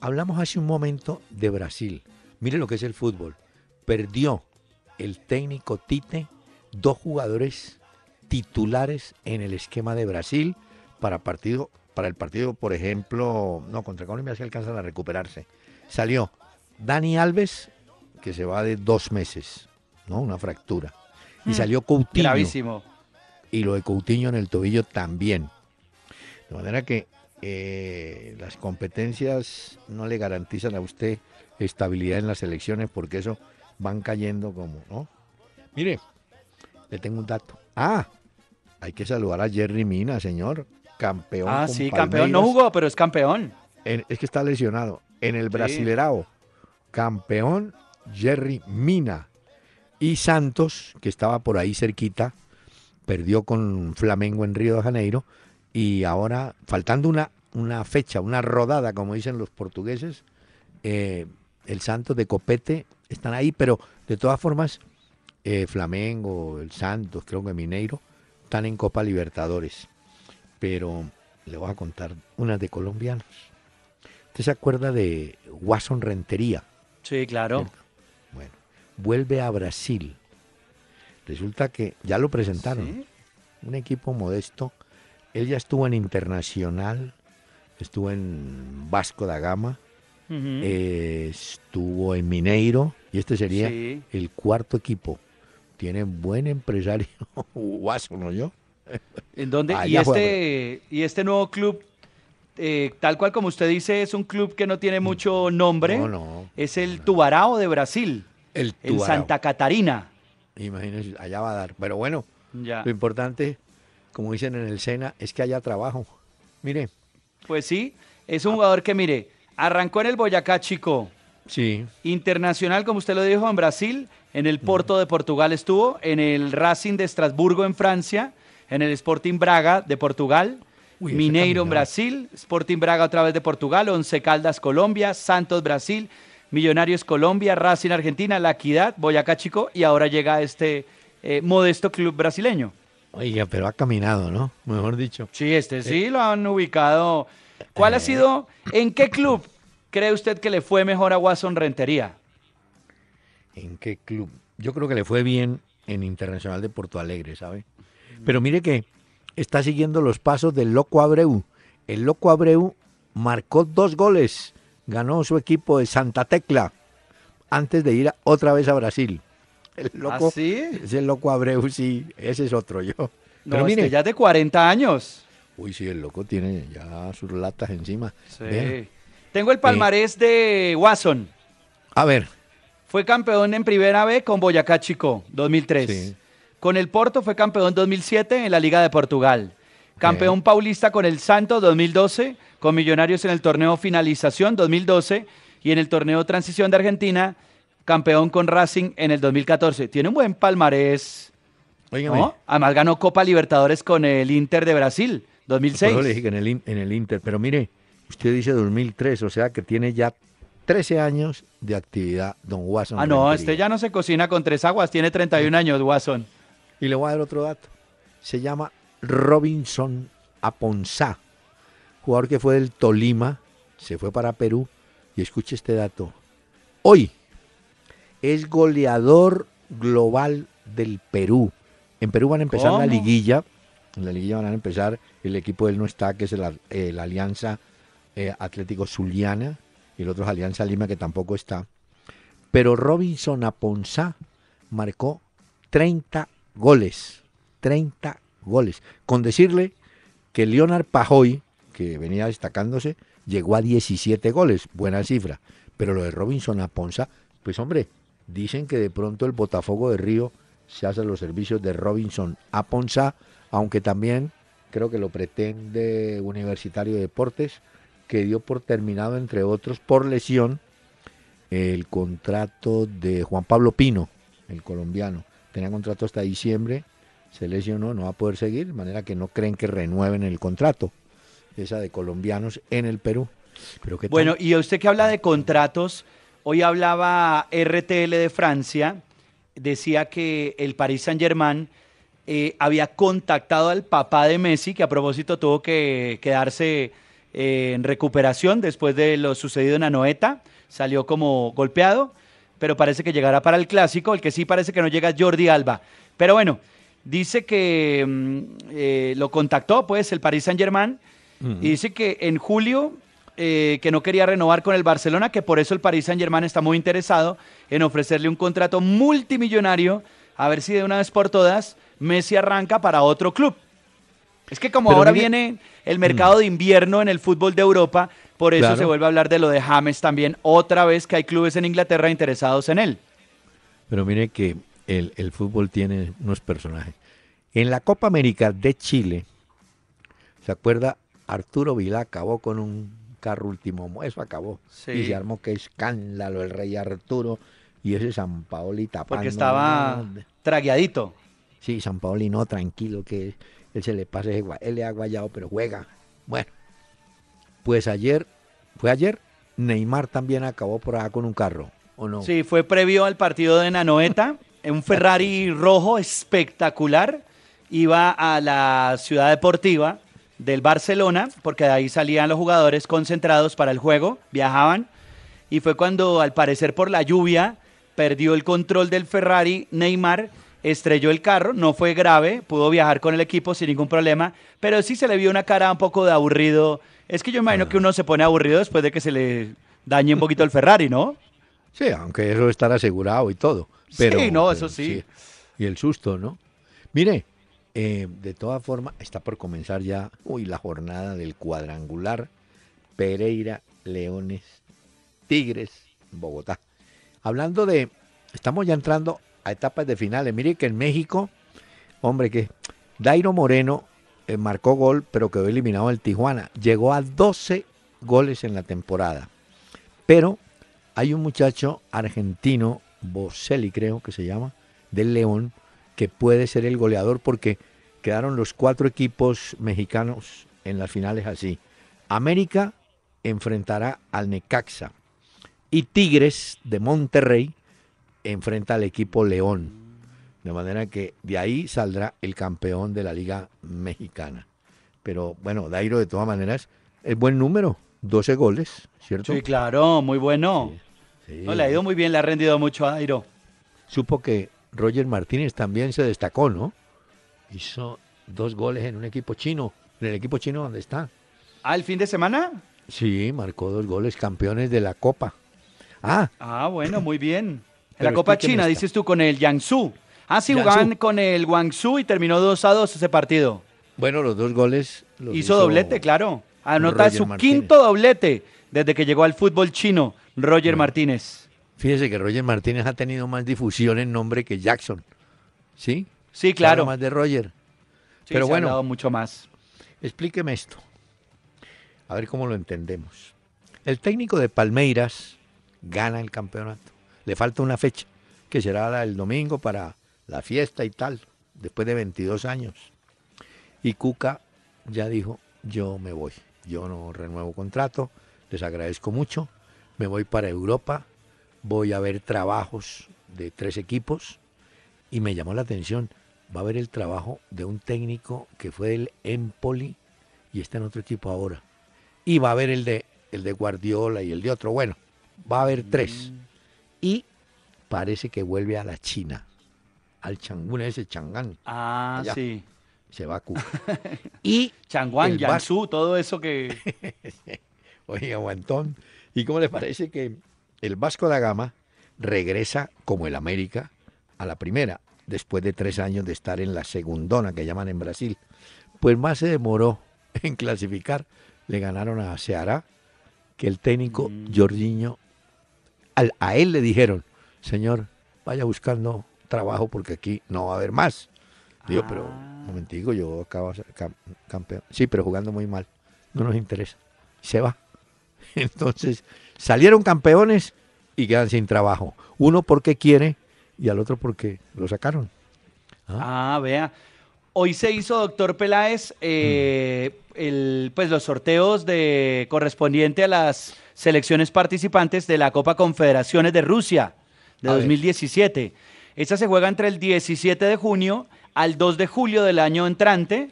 hablamos hace un momento de Brasil. Mire lo que es el fútbol. Perdió el técnico Tite dos jugadores titulares en el esquema de Brasil para partido para el partido, por ejemplo, no contra Colombia se alcanzan a recuperarse. Salió Dani Alves que se va de dos meses, ¿no? Una fractura. Y Mm, salió Coutinho. Gravísimo. Y lo de Coutinho en el tobillo también. De manera que eh, las competencias no le garantizan a usted estabilidad en las elecciones porque eso van cayendo como, ¿no? Mire, le tengo un dato. Ah, hay que saludar a Jerry Mina, señor. Campeón. Ah, con sí, campeón. No jugó, pero es campeón. En- es que está lesionado. En el Brasilerao, campeón Jerry Mina. Y Santos, que estaba por ahí cerquita, perdió con Flamengo en Río de Janeiro. Y ahora, faltando una, una fecha, una rodada, como dicen los portugueses, eh, el Santos de Copete están ahí, pero de todas formas, eh, Flamengo, el Santos, creo que Mineiro, están en Copa Libertadores. Pero le voy a contar unas de colombianos. ¿Usted se acuerda de Watson Rentería? Sí, claro. Bueno, vuelve a Brasil. Resulta que ya lo presentaron. Sí. Un equipo modesto. Él ya estuvo en Internacional, estuvo en Vasco da Gama, Eh, estuvo en Mineiro y este sería Sí. el cuarto equipo. Tiene buen empresario, Watson, ¿no yo? ¿En dónde? Y juega este, y este nuevo club, eh, tal cual como usted dice, es un club que no tiene mucho nombre. Mm. No, no. Es el Tubarao de Brasil, El en. Santa Catarina. Imagínense, allá va a dar. Pero bueno, Ya. lo importante, como dicen en el SENA, es que haya trabajo. Mire, Pues sí, es un jugador que, mire, arrancó en el Boyacá Chico, sí, internacional, como usted lo dijo, en Brasil, en el Porto de Portugal estuvo, en el Racing de Estrasburgo en Francia, en el Sporting Braga de Portugal, Uy, Mineiro en. Brasil, Sporting Braga otra vez de Portugal, Once Caldas Colombia, Santos Brasil, Millonarios Colombia, Racing Argentina, La Equidad, Boyacá Chico y ahora llega este eh, modesto club brasileño. oiga, pero ha caminado, ¿no? Mejor dicho. Sí, este sí lo han ubicado. ¿Cuál ha sido, en qué club cree usted que le fue mejor a Watson Rentería? ¿En qué club? Yo creo que le fue bien en Internacional de Porto Alegre, ¿sabe? Pero mire que está siguiendo los pasos del Loco Abreu. El Loco Abreu marcó dos goles, ganó su equipo de Santa Tecla antes de ir a- otra vez a Brasil. El loco, ¿Ah, sí? ese Loco Abreu, sí, ese es otro yo. No, Pero mire, ya es de 40 años. Uy, sí, el loco tiene ya sus latas encima. Sí. Vean. Tengo el palmarés de Watson. A ver, Fue campeón en Primera B con Boyacá Chico, 2003. Sí. Con el Porto fue campeón 2007 en la Liga de Portugal. Campeón paulista con el Santos 2012, con Millonarios en el torneo finalización 2012 y en el torneo transición de Argentina, campeón con Racing en el 2014. Tiene un buen palmarés. ¿no? Además ganó Copa Libertadores con el Inter de Brasil 2006. Por eso le dije que en el, in- en el Inter. Pero mire, usted dice 2003, o sea que tiene ya 13 años de actividad, don Watson. Ah, no, este ya no se cocina con tres aguas, tiene 31 años, Watson. Y le voy a dar otro dato. Se llama Robinson Aponzá, jugador que fue del Tolima, se fue para Perú. Y escuche este dato. Hoy es goleador global del Perú. En Perú van a empezar la ¿Cómo? liguilla. En la liguilla van a empezar, el equipo de él no está, que es la Alianza eh, Atlético Zuliana, y el otro es Alianza Lima, que tampoco está. Pero Robinson Aponzá marcó 30 goles. 30 goles. Con decirle que Leonard Pajoy, que venía destacándose, llegó a 17 goles. Buena cifra. Pero lo de Robinson Aponza, pues hombre, dicen que de pronto el Botafogo de Río se hace los servicios de Robinson Aponza, aunque también creo que lo pretende Universitario de Deportes, que dio por terminado, entre otros, por lesión, el contrato de Juan Pablo Pino, el colombiano. Tenía contrato hasta diciembre, se lesionó, no va a poder seguir, de manera que no creen que renueven el contrato, esa de colombianos en el Perú. Bueno, y usted que habla de contratos, hoy hablaba RTL de Francia, decía que el Paris Saint Germain eh, había contactado al papá de Messi, que a propósito tuvo que quedarse eh, en recuperación después de lo sucedido en Anoeta, salió como golpeado, pero parece que llegará para el clásico, el que sí parece que no llega es Jordi Alba. Pero bueno, dice que mm, eh, lo contactó pues el Paris Saint Germain y dice que en julio eh, que no quería renovar con el Barcelona, que por eso el Paris Saint Germain está muy interesado en ofrecerle un contrato multimillonario, a ver si de una vez por todas Messi arranca para otro club. Es que como Pero ahora mire- viene el mercado de invierno en el fútbol de Europa, por eso Claro. se vuelve a hablar de lo de James también, otra vez que hay clubes en Inglaterra interesados en él. Pero mire que el, el fútbol tiene unos personajes. En la Copa América de Chile, ¿se acuerda? Arturo Vilá acabó con un carro último, mo- eso acabó. Sí. Y se armó que escándalo el rey Arturo y ese San Paoli tapando. Porque estaba tragueadito. Sí, San Paoli no, tranquilo, que él se le pase, él le ha guayado, pero juega. Bueno, pues ayer, fue ayer, Neymar también acabó por acá con un carro, ¿o no? Sí, fue previo al partido de Nanoeta, un Ferrari rojo espectacular. Iba a la ciudad deportiva del Barcelona, porque de ahí salían los jugadores concentrados para el juego, viajaban. Y fue cuando, al parecer por la lluvia, perdió el control del Ferrari Neymar, estrelló el carro, no fue grave, pudo viajar con el equipo sin ningún problema, pero sí se le vio una cara un poco de aburrido. Es que yo imagino que uno se pone aburrido después de que se le dañe un poquito el Ferrari, ¿no? Sí, aunque eso estar asegurado y todo. Pero, Sí, no, pero eso sí. Y el susto, ¿no? Mire, eh, de todas formas, está por comenzar ya, uy, la jornada del cuadrangular Pereira, Leones, Tigres, Bogotá. Hablando de, estamos ya entrando a etapas de finales. Mire que en México, hombre, que Dairo Moreno eh, marcó gol, pero quedó eliminado el Tijuana. Llegó a 12 goles en la temporada. Pero hay un muchacho argentino, Boselli creo que se llama, del León, que puede ser el goleador porque quedaron los cuatro equipos mexicanos en las finales así. América enfrentará al Necaxa y Tigres de Monterrey enfrenta al equipo León. De manera que de ahí saldrá el campeón de la Liga Mexicana. Pero bueno, Dairo de todas maneras es buen número, 12 goles, ¿cierto? Sí, claro, muy bueno. Sí. No, le ha ido muy bien, le ha rendido mucho a Dairo. Supo que Roger Martínez también se destacó, ¿no? Hizo dos goles en un equipo chino, en el equipo chino donde está. ¿Ah, el fin de semana? Sí, marcó dos goles, campeones de la Copa. Ah, Ah, bueno, muy bien. En la Copa China, esta. dices tú, con el Jiangsu. Ah, sí, Jiangsu. jugaban con el Guangzhou y terminó 2 a 2 ese partido. bueno, los dos goles los Hizo doblete, claro. Anota Roger su Martínez. quinto doblete desde que llegó al fútbol chino, Roger Martínez. Fíjese que Roger Martínez ha tenido más difusión en nombre que Jackson. ¿Sí? Sí, habla claro. más de Roger. Sí, Pero se ha bueno. hablado mucho más. Explíqueme esto. A ver cómo lo entendemos. El técnico de Palmeiras gana el campeonato. Le falta una fecha, que será la del domingo para la fiesta y tal, después de 22 años. Y Cuca ya dijo, yo me voy, yo no renuevo contrato, les agradezco mucho, me voy para Europa, voy a ver trabajos de tres equipos y me llamó la atención, va a ver el trabajo de un técnico que fue del Empoli y está en otro equipo ahora. Y va a ver el de, el de Guardiola y el de otro. Bueno, va a haber tres. Y parece que vuelve a la China, al Changún, ese Changán. Ah, Allá. sí. Se va a Cuca. y Bar- Yansu, todo eso que... Oiga, Guantón. ¿Y cómo le parece que el Vasco da Gama regresa como el América a la primera, después de tres años de estar en la segundona que llaman en Brasil? Pues más se demoró en clasificar. Le ganaron a Ceará que el técnico Jorginho. Al- a él le dijeron, señor, vaya buscando trabajo porque aquí no va a haber más. Digo, pero, un momentico, yo acabo de ser cam- campeón. Sí, pero jugando muy mal. No nos interesa. Se va. Entonces, salieron campeones y quedan sin trabajo. Uno porque quiere y al otro porque lo sacaron. Ah, vea. Hoy se hizo, doctor Peláez, eh, el, pues los sorteos de correspondiente a las selecciones participantes de la Copa Confederaciones de Rusia de A ver. 2017. Esta se juega entre el 17 de junio al 2 de julio del año entrante.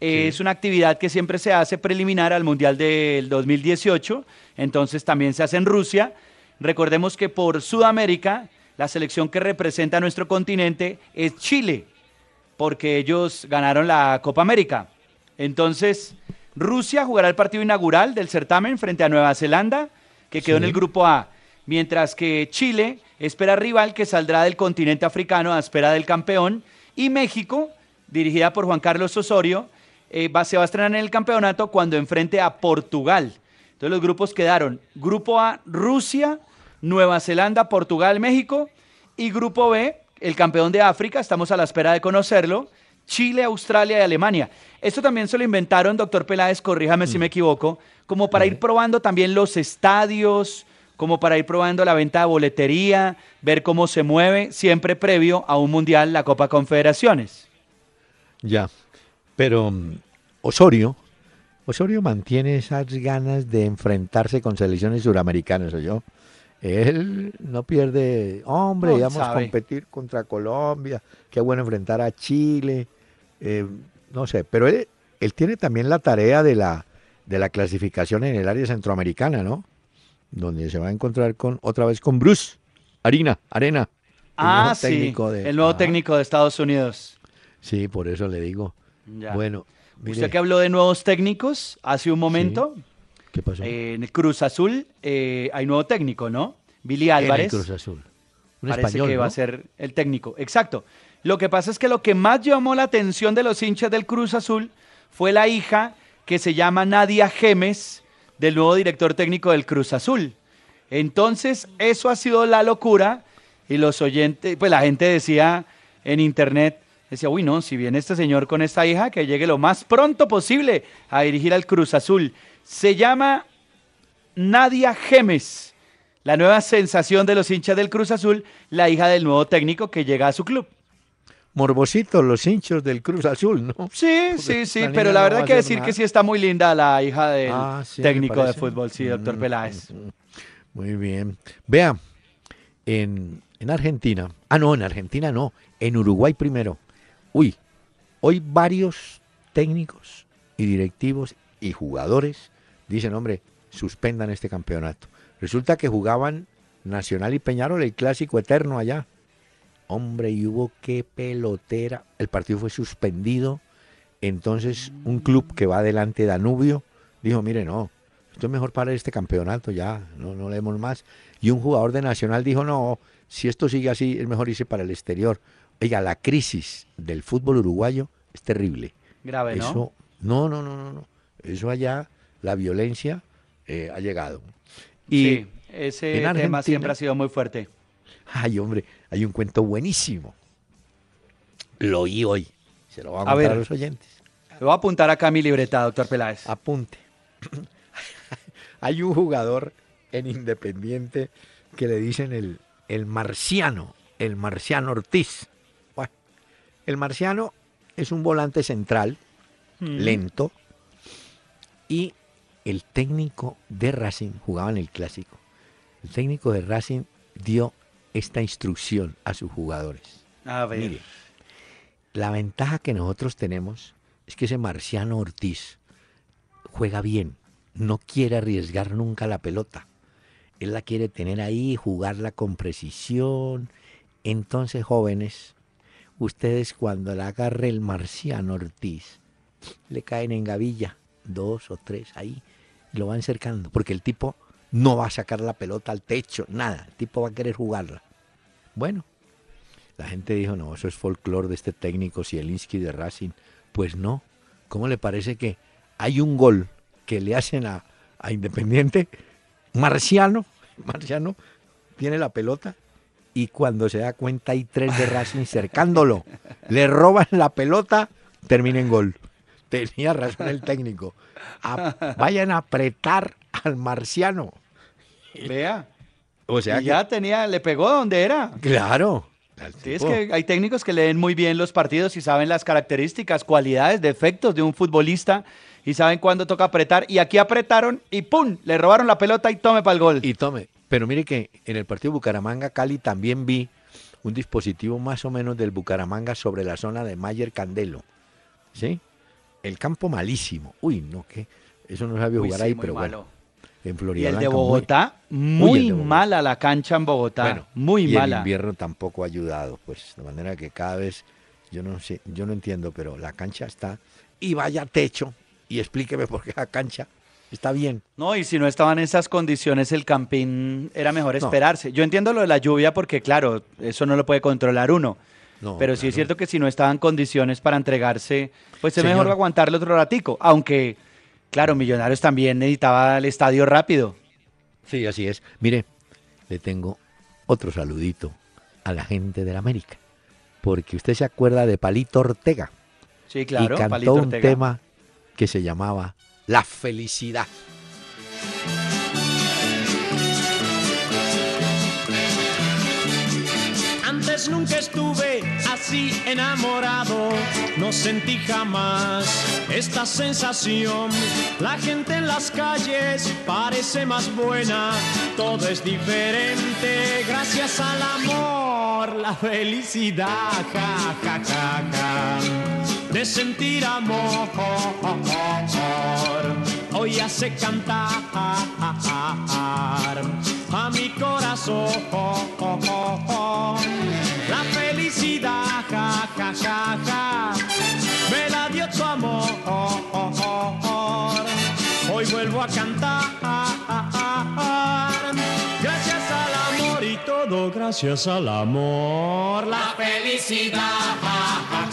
Es una actividad que siempre se hace preliminar al Mundial del 2018, entonces también se hace en Rusia. Recordemos que por Sudamérica, la selección que representa a nuestro continente es Chile, porque ellos ganaron la Copa América. Entonces, Rusia jugará el partido inaugural del certamen frente a Nueva Zelanda, que quedó en el grupo A, mientras que Chile espera rival que saldrá del continente africano a espera del campeón, y México, dirigida por Juan Carlos Osorio, eh, va, se va a estrenar en el campeonato cuando enfrente a Portugal. Entonces los grupos quedaron, grupo A, Rusia, Nueva Zelanda, Portugal, México, y grupo B, el campeón de África, estamos a la espera de conocerlo, Chile, Australia y Alemania. Esto también se lo inventaron, doctor Peláez, corríjame si me equivoco, como para ir probando también los estadios, como para ir probando la venta de boletería, ver cómo se mueve, siempre previo a un mundial, la Copa Confederaciones. Ya. Pero mm, Osorio, Osorio mantiene esas ganas de enfrentarse con selecciones suramericanas, ¿o yo? Él no pierde, hombre, No, vamos a competir contra Colombia, qué bueno enfrentar a Chile, eh, no sé, pero él, él tiene también la tarea de la, de la clasificación en el área centroamericana, ¿no? Donde se va a encontrar con otra vez con Bruce Arena, Arena. el Ah, nuevo sí, técnico de- el nuevo Ah, técnico de Estados Unidos. Sí, por eso le digo. Ya. Bueno, Usted que habló de nuevos técnicos hace un momento, ¿qué pasó? eh, en el Cruz Azul eh, hay nuevo técnico, ¿no? Billy En el Álvarez. Cruz Azul. Un parece español, que va ¿no? a ser el técnico. Exacto. Lo que pasa es que lo que más llamó la atención de los hinchas del Cruz Azul fue la hija que se llama Nadia Gemes, del nuevo director técnico del Cruz Azul. Entonces, eso ha sido la locura y los oyentes, pues la gente decía en internet, decía, uy, no, si viene este señor con esta hija, que llegue lo más pronto posible a dirigir al Cruz Azul. Se llama Nadia Gemes, la nueva sensación de los hinchas del Cruz Azul, la hija del nuevo técnico que llega a su club. Morbositos los hinchos del Cruz Azul, ¿no? Sí, Porque sí, sí, la pero la no verdad va hay que decir nada. que sí está muy linda la hija del Ah, sí, técnico de fútbol, sí, doctor Mm, Peláez. Muy bien. Vea, en, en Argentina, ah, no, en Argentina no, en Uruguay primero. Uy, hoy varios técnicos y directivos y jugadores dicen, hombre, suspendan este campeonato. Resulta que jugaban Nacional y Peñarol, el clásico eterno allá. Hombre, y hubo qué pelotera. El partido fue suspendido. Entonces, un club que va adelante, Danubio, dijo, mire, no, esto es mejor para este campeonato, ya, no, no leemos más. Y un jugador de Nacional dijo, no, si esto sigue así, es mejor irse para el exterior. Oiga, la crisis del fútbol uruguayo es terrible. Grave, ¿no? Eso, no, no, no, no, no. Eso allá, la violencia eh, ha llegado. Y sí, ese tema siempre ha sido muy fuerte. Ay, hombre, hay un cuento buenísimo. lo oí hoy. Se lo voy a A contar a, ver. los oyentes. Le voy a apuntar acá mi libreta, doctor Peláez. Apunte. Hay un jugador en Independiente que le dicen el, el marciano, el marciano Ortiz. Bueno, el marciano es un volante central, Mm. lento, y el técnico de Racing jugaba en el clásico. El técnico de Racing dio esta instrucción a sus jugadores. A ver. Mire, la ventaja que nosotros tenemos es que ese Marciano Ortiz juega bien, no quiere arriesgar nunca la pelota. Él la quiere tener ahí, jugarla con precisión. Entonces, jóvenes, ustedes cuando la agarre el Marciano Ortiz, le caen en gavilla, dos o tres ahí, y lo van cercando, porque el tipo no va a sacar la pelota al techo, nada, el tipo va a querer jugarla. Bueno, la gente dijo, no, eso es folclore de este técnico Zielinski de Racing. Pues no. ¿Cómo le parece que hay un gol que le hacen a, a Independiente? Marciano, Marciano tiene la pelota y cuando se da cuenta hay tres de Racing cercándolo. Le roban la pelota, termina en gol. Tenía razón el técnico. A- vayan a apretar al Marciano. Vea. O sea Y ya tenía, le pegó donde era. Claro. Sí, es que hay técnicos que leen muy bien los partidos y saben las características, cualidades, defectos de un futbolista y saben cuándo toca apretar. Y aquí apretaron y ¡pum! Le robaron la pelota y tome para el gol. Y tome, pero mire que en el partido Bucaramanga-Cali también vi un dispositivo más o menos del Bucaramanga sobre la zona de Mayer Candelo. ¿Sí? El campo malísimo. Uy, no, que eso no sabía Uy, jugar sí, ahí, pero malo. bueno. En Y Florida el de muy- Bogotá, Uy, muy el de Bogotá. mala la cancha en Bogotá. Bueno, muy y mala. el invierno tampoco ha ayudado, pues, de manera que cada vez, yo no sé, yo no entiendo, pero la cancha está, y vaya techo, y explíqueme por qué la cancha está bien. No, y si no estaban en esas condiciones, el campín era mejor No. esperarse. Yo entiendo lo de la lluvia porque, claro, eso no lo puede controlar uno. No, Pero sí es cierto que si no estaban condiciones para entregarse, pues es Señor. mejor aguantarle otro ratico. Aunque, claro, Millonarios también necesitaba el estadio rápido. Sí, así es. Mire, le tengo otro saludito a la gente de la América, porque usted se acuerda de Palito Ortega Sí, claro. y cantó Palito un Ortega. tema que se llamaba La felicidad. Nunca estuve así enamorado, no sentí jamás esta sensación. La gente en las calles parece más buena, todo es diferente gracias al amor, la felicidad, ja, ja, ja, ja, de sentir amor. Hoy hace cantar a mi corazón felicidad, ja, ja, ja, ja, me la dio tu amor. Hoy vuelvo a cantar, gracias al amor y todo gracias al amor. La felicidad, ja, ja,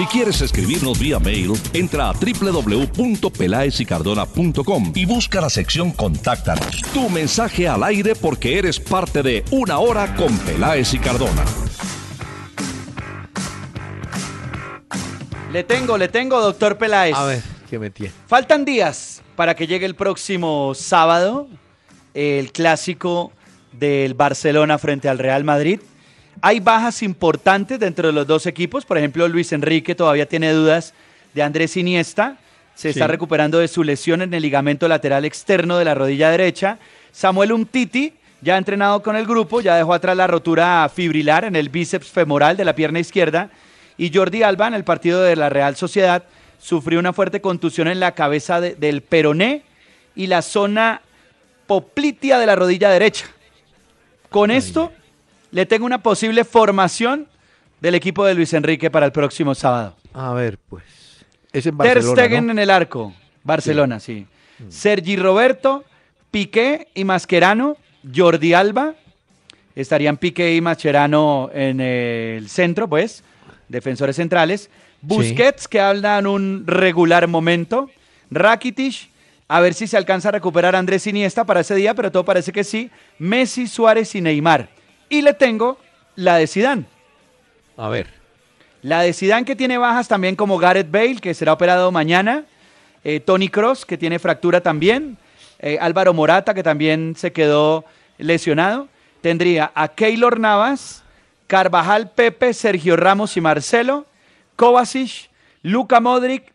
Si quieres escribirnos vía mail, entra a www.pelaesicardona.com y busca la sección Contáctanos. Tu mensaje al aire porque eres parte de Una Hora con Peláez y Cardona. Le tengo, le tengo, doctor Peláez. A ver, ¿qué me tiene? Faltan días para que llegue el próximo sábado el clásico del Barcelona frente al Real Madrid. Hay bajas importantes dentro de los dos equipos. Por ejemplo, Luis Enrique todavía tiene dudas de Andrés Iniesta. Se está recuperando de su lesión en el ligamento lateral externo de la rodilla derecha. Samuel Umtiti ya ha entrenado con el grupo, ya dejó atrás la rotura fibrilar en el bíceps femoral de la pierna izquierda. Y Jordi Alba en el partido de la Real Sociedad sufrió una fuerte contusión en la cabeza de- del peroné y la zona poplitea de la rodilla derecha. Con esto le tengo una posible formación del equipo de Luis Enrique para el próximo sábado. A ver, pues. Es en Ter Stegen ¿no? en el arco, Barcelona, sí. Sergi Roberto, Piqué y Mascherano, Jordi Alba. Estarían Piqué y Mascherano en el centro, pues, defensores centrales. Busquets, que habla en un regular momento. Rakitic, a ver si se alcanza a recuperar a Andrés Iniesta para ese día, pero todo parece que sí. Messi, Suárez y Neymar. Y le tengo la de Zidane. A ver. La de Zidane que tiene bajas también como Gareth Bale, que será operado mañana. eh, Tony Cross, que tiene fractura también. eh, Álvaro Morata, que también se quedó lesionado. Tendría a Keylor Navas, Carvajal, Pepe, Sergio Ramos y Marcelo. Kovacic, Luka Modric,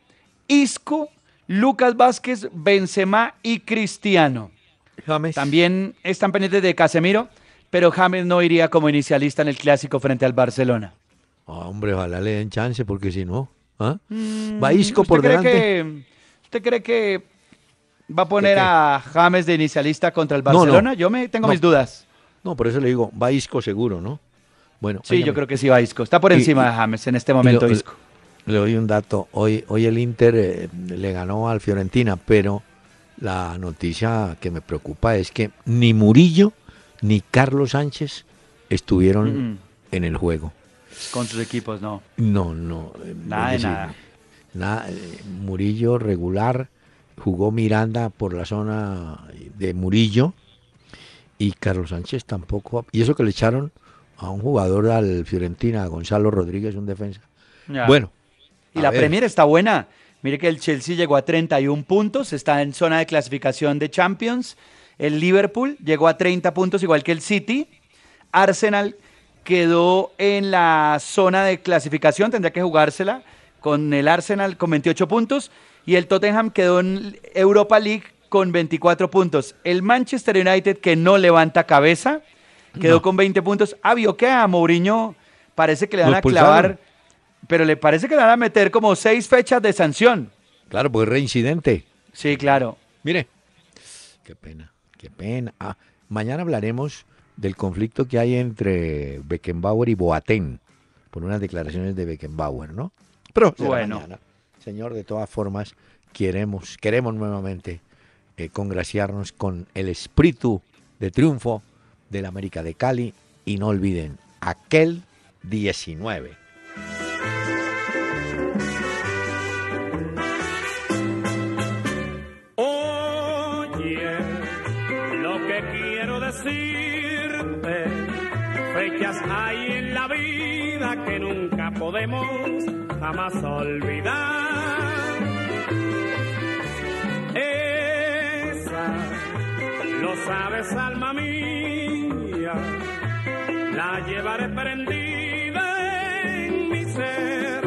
Isco, Lucas Vázquez, Benzema y Cristiano. James. También están pendientes de Casemiro, pero James no iría como inicialista en el clásico frente al Barcelona. Ah, hombre, ojalá le den chance, porque si no. ¿ah? Va Isco ¿Usted por cree delante. que- ¿Usted cree que va a poner a James de inicialista contra el No, no. Barcelona? Yo me tengo No. mis dudas. No, por eso le digo, va Isco seguro, ¿no? Bueno, Sí, yo creo que sí va Isco. Está por encima y- de James en este momento lo- Isco. Le doy un dato. Hoy, hoy el Inter eh, le ganó al Fiorentina, pero la noticia que me preocupa es que ni Murillo ni Carlos Sánchez estuvieron Mm, en el juego. Con sus equipos, no. No, no. eh, Nada de nada. nada, eh, Murillo regular, jugó Miranda por la zona de Murillo y Carlos Sánchez tampoco. Y eso que le echaron a un jugador al Fiorentina, a Gonzalo Rodríguez, un defensa. Ya. Bueno. Y la ver. Premier está buena. Mire que el Chelsea llegó a 31 puntos, está en zona de clasificación de Champions. El Liverpool llegó a 30 puntos, igual que el City. Arsenal quedó en la zona de clasificación, tendría que jugársela con el Arsenal con 28 puntos. Y el Tottenham quedó en Europa League con 24 puntos. El Manchester United, que no levanta cabeza, quedó No. con 20 puntos. Ah, vio que a Mourinho parece que le van a clavar pero le parece que le van a meter como seis fechas de sanción. Claro, porque reincidente. Sí, claro. Mire, qué pena, qué pena. Ah, mañana hablaremos del conflicto que hay entre Beckenbauer y Boateng, por unas declaraciones de Beckenbauer, ¿no? Pero Bueno. mañana. Señor, de todas formas, queremos, queremos nuevamente eh, congraciarnos con el espíritu de triunfo del América de Cali y no olviden, aquel 19. Hay en la vida que nunca podemos jamás olvidar. Esa, lo sabes, alma mía, la llevaré prendida en mi ser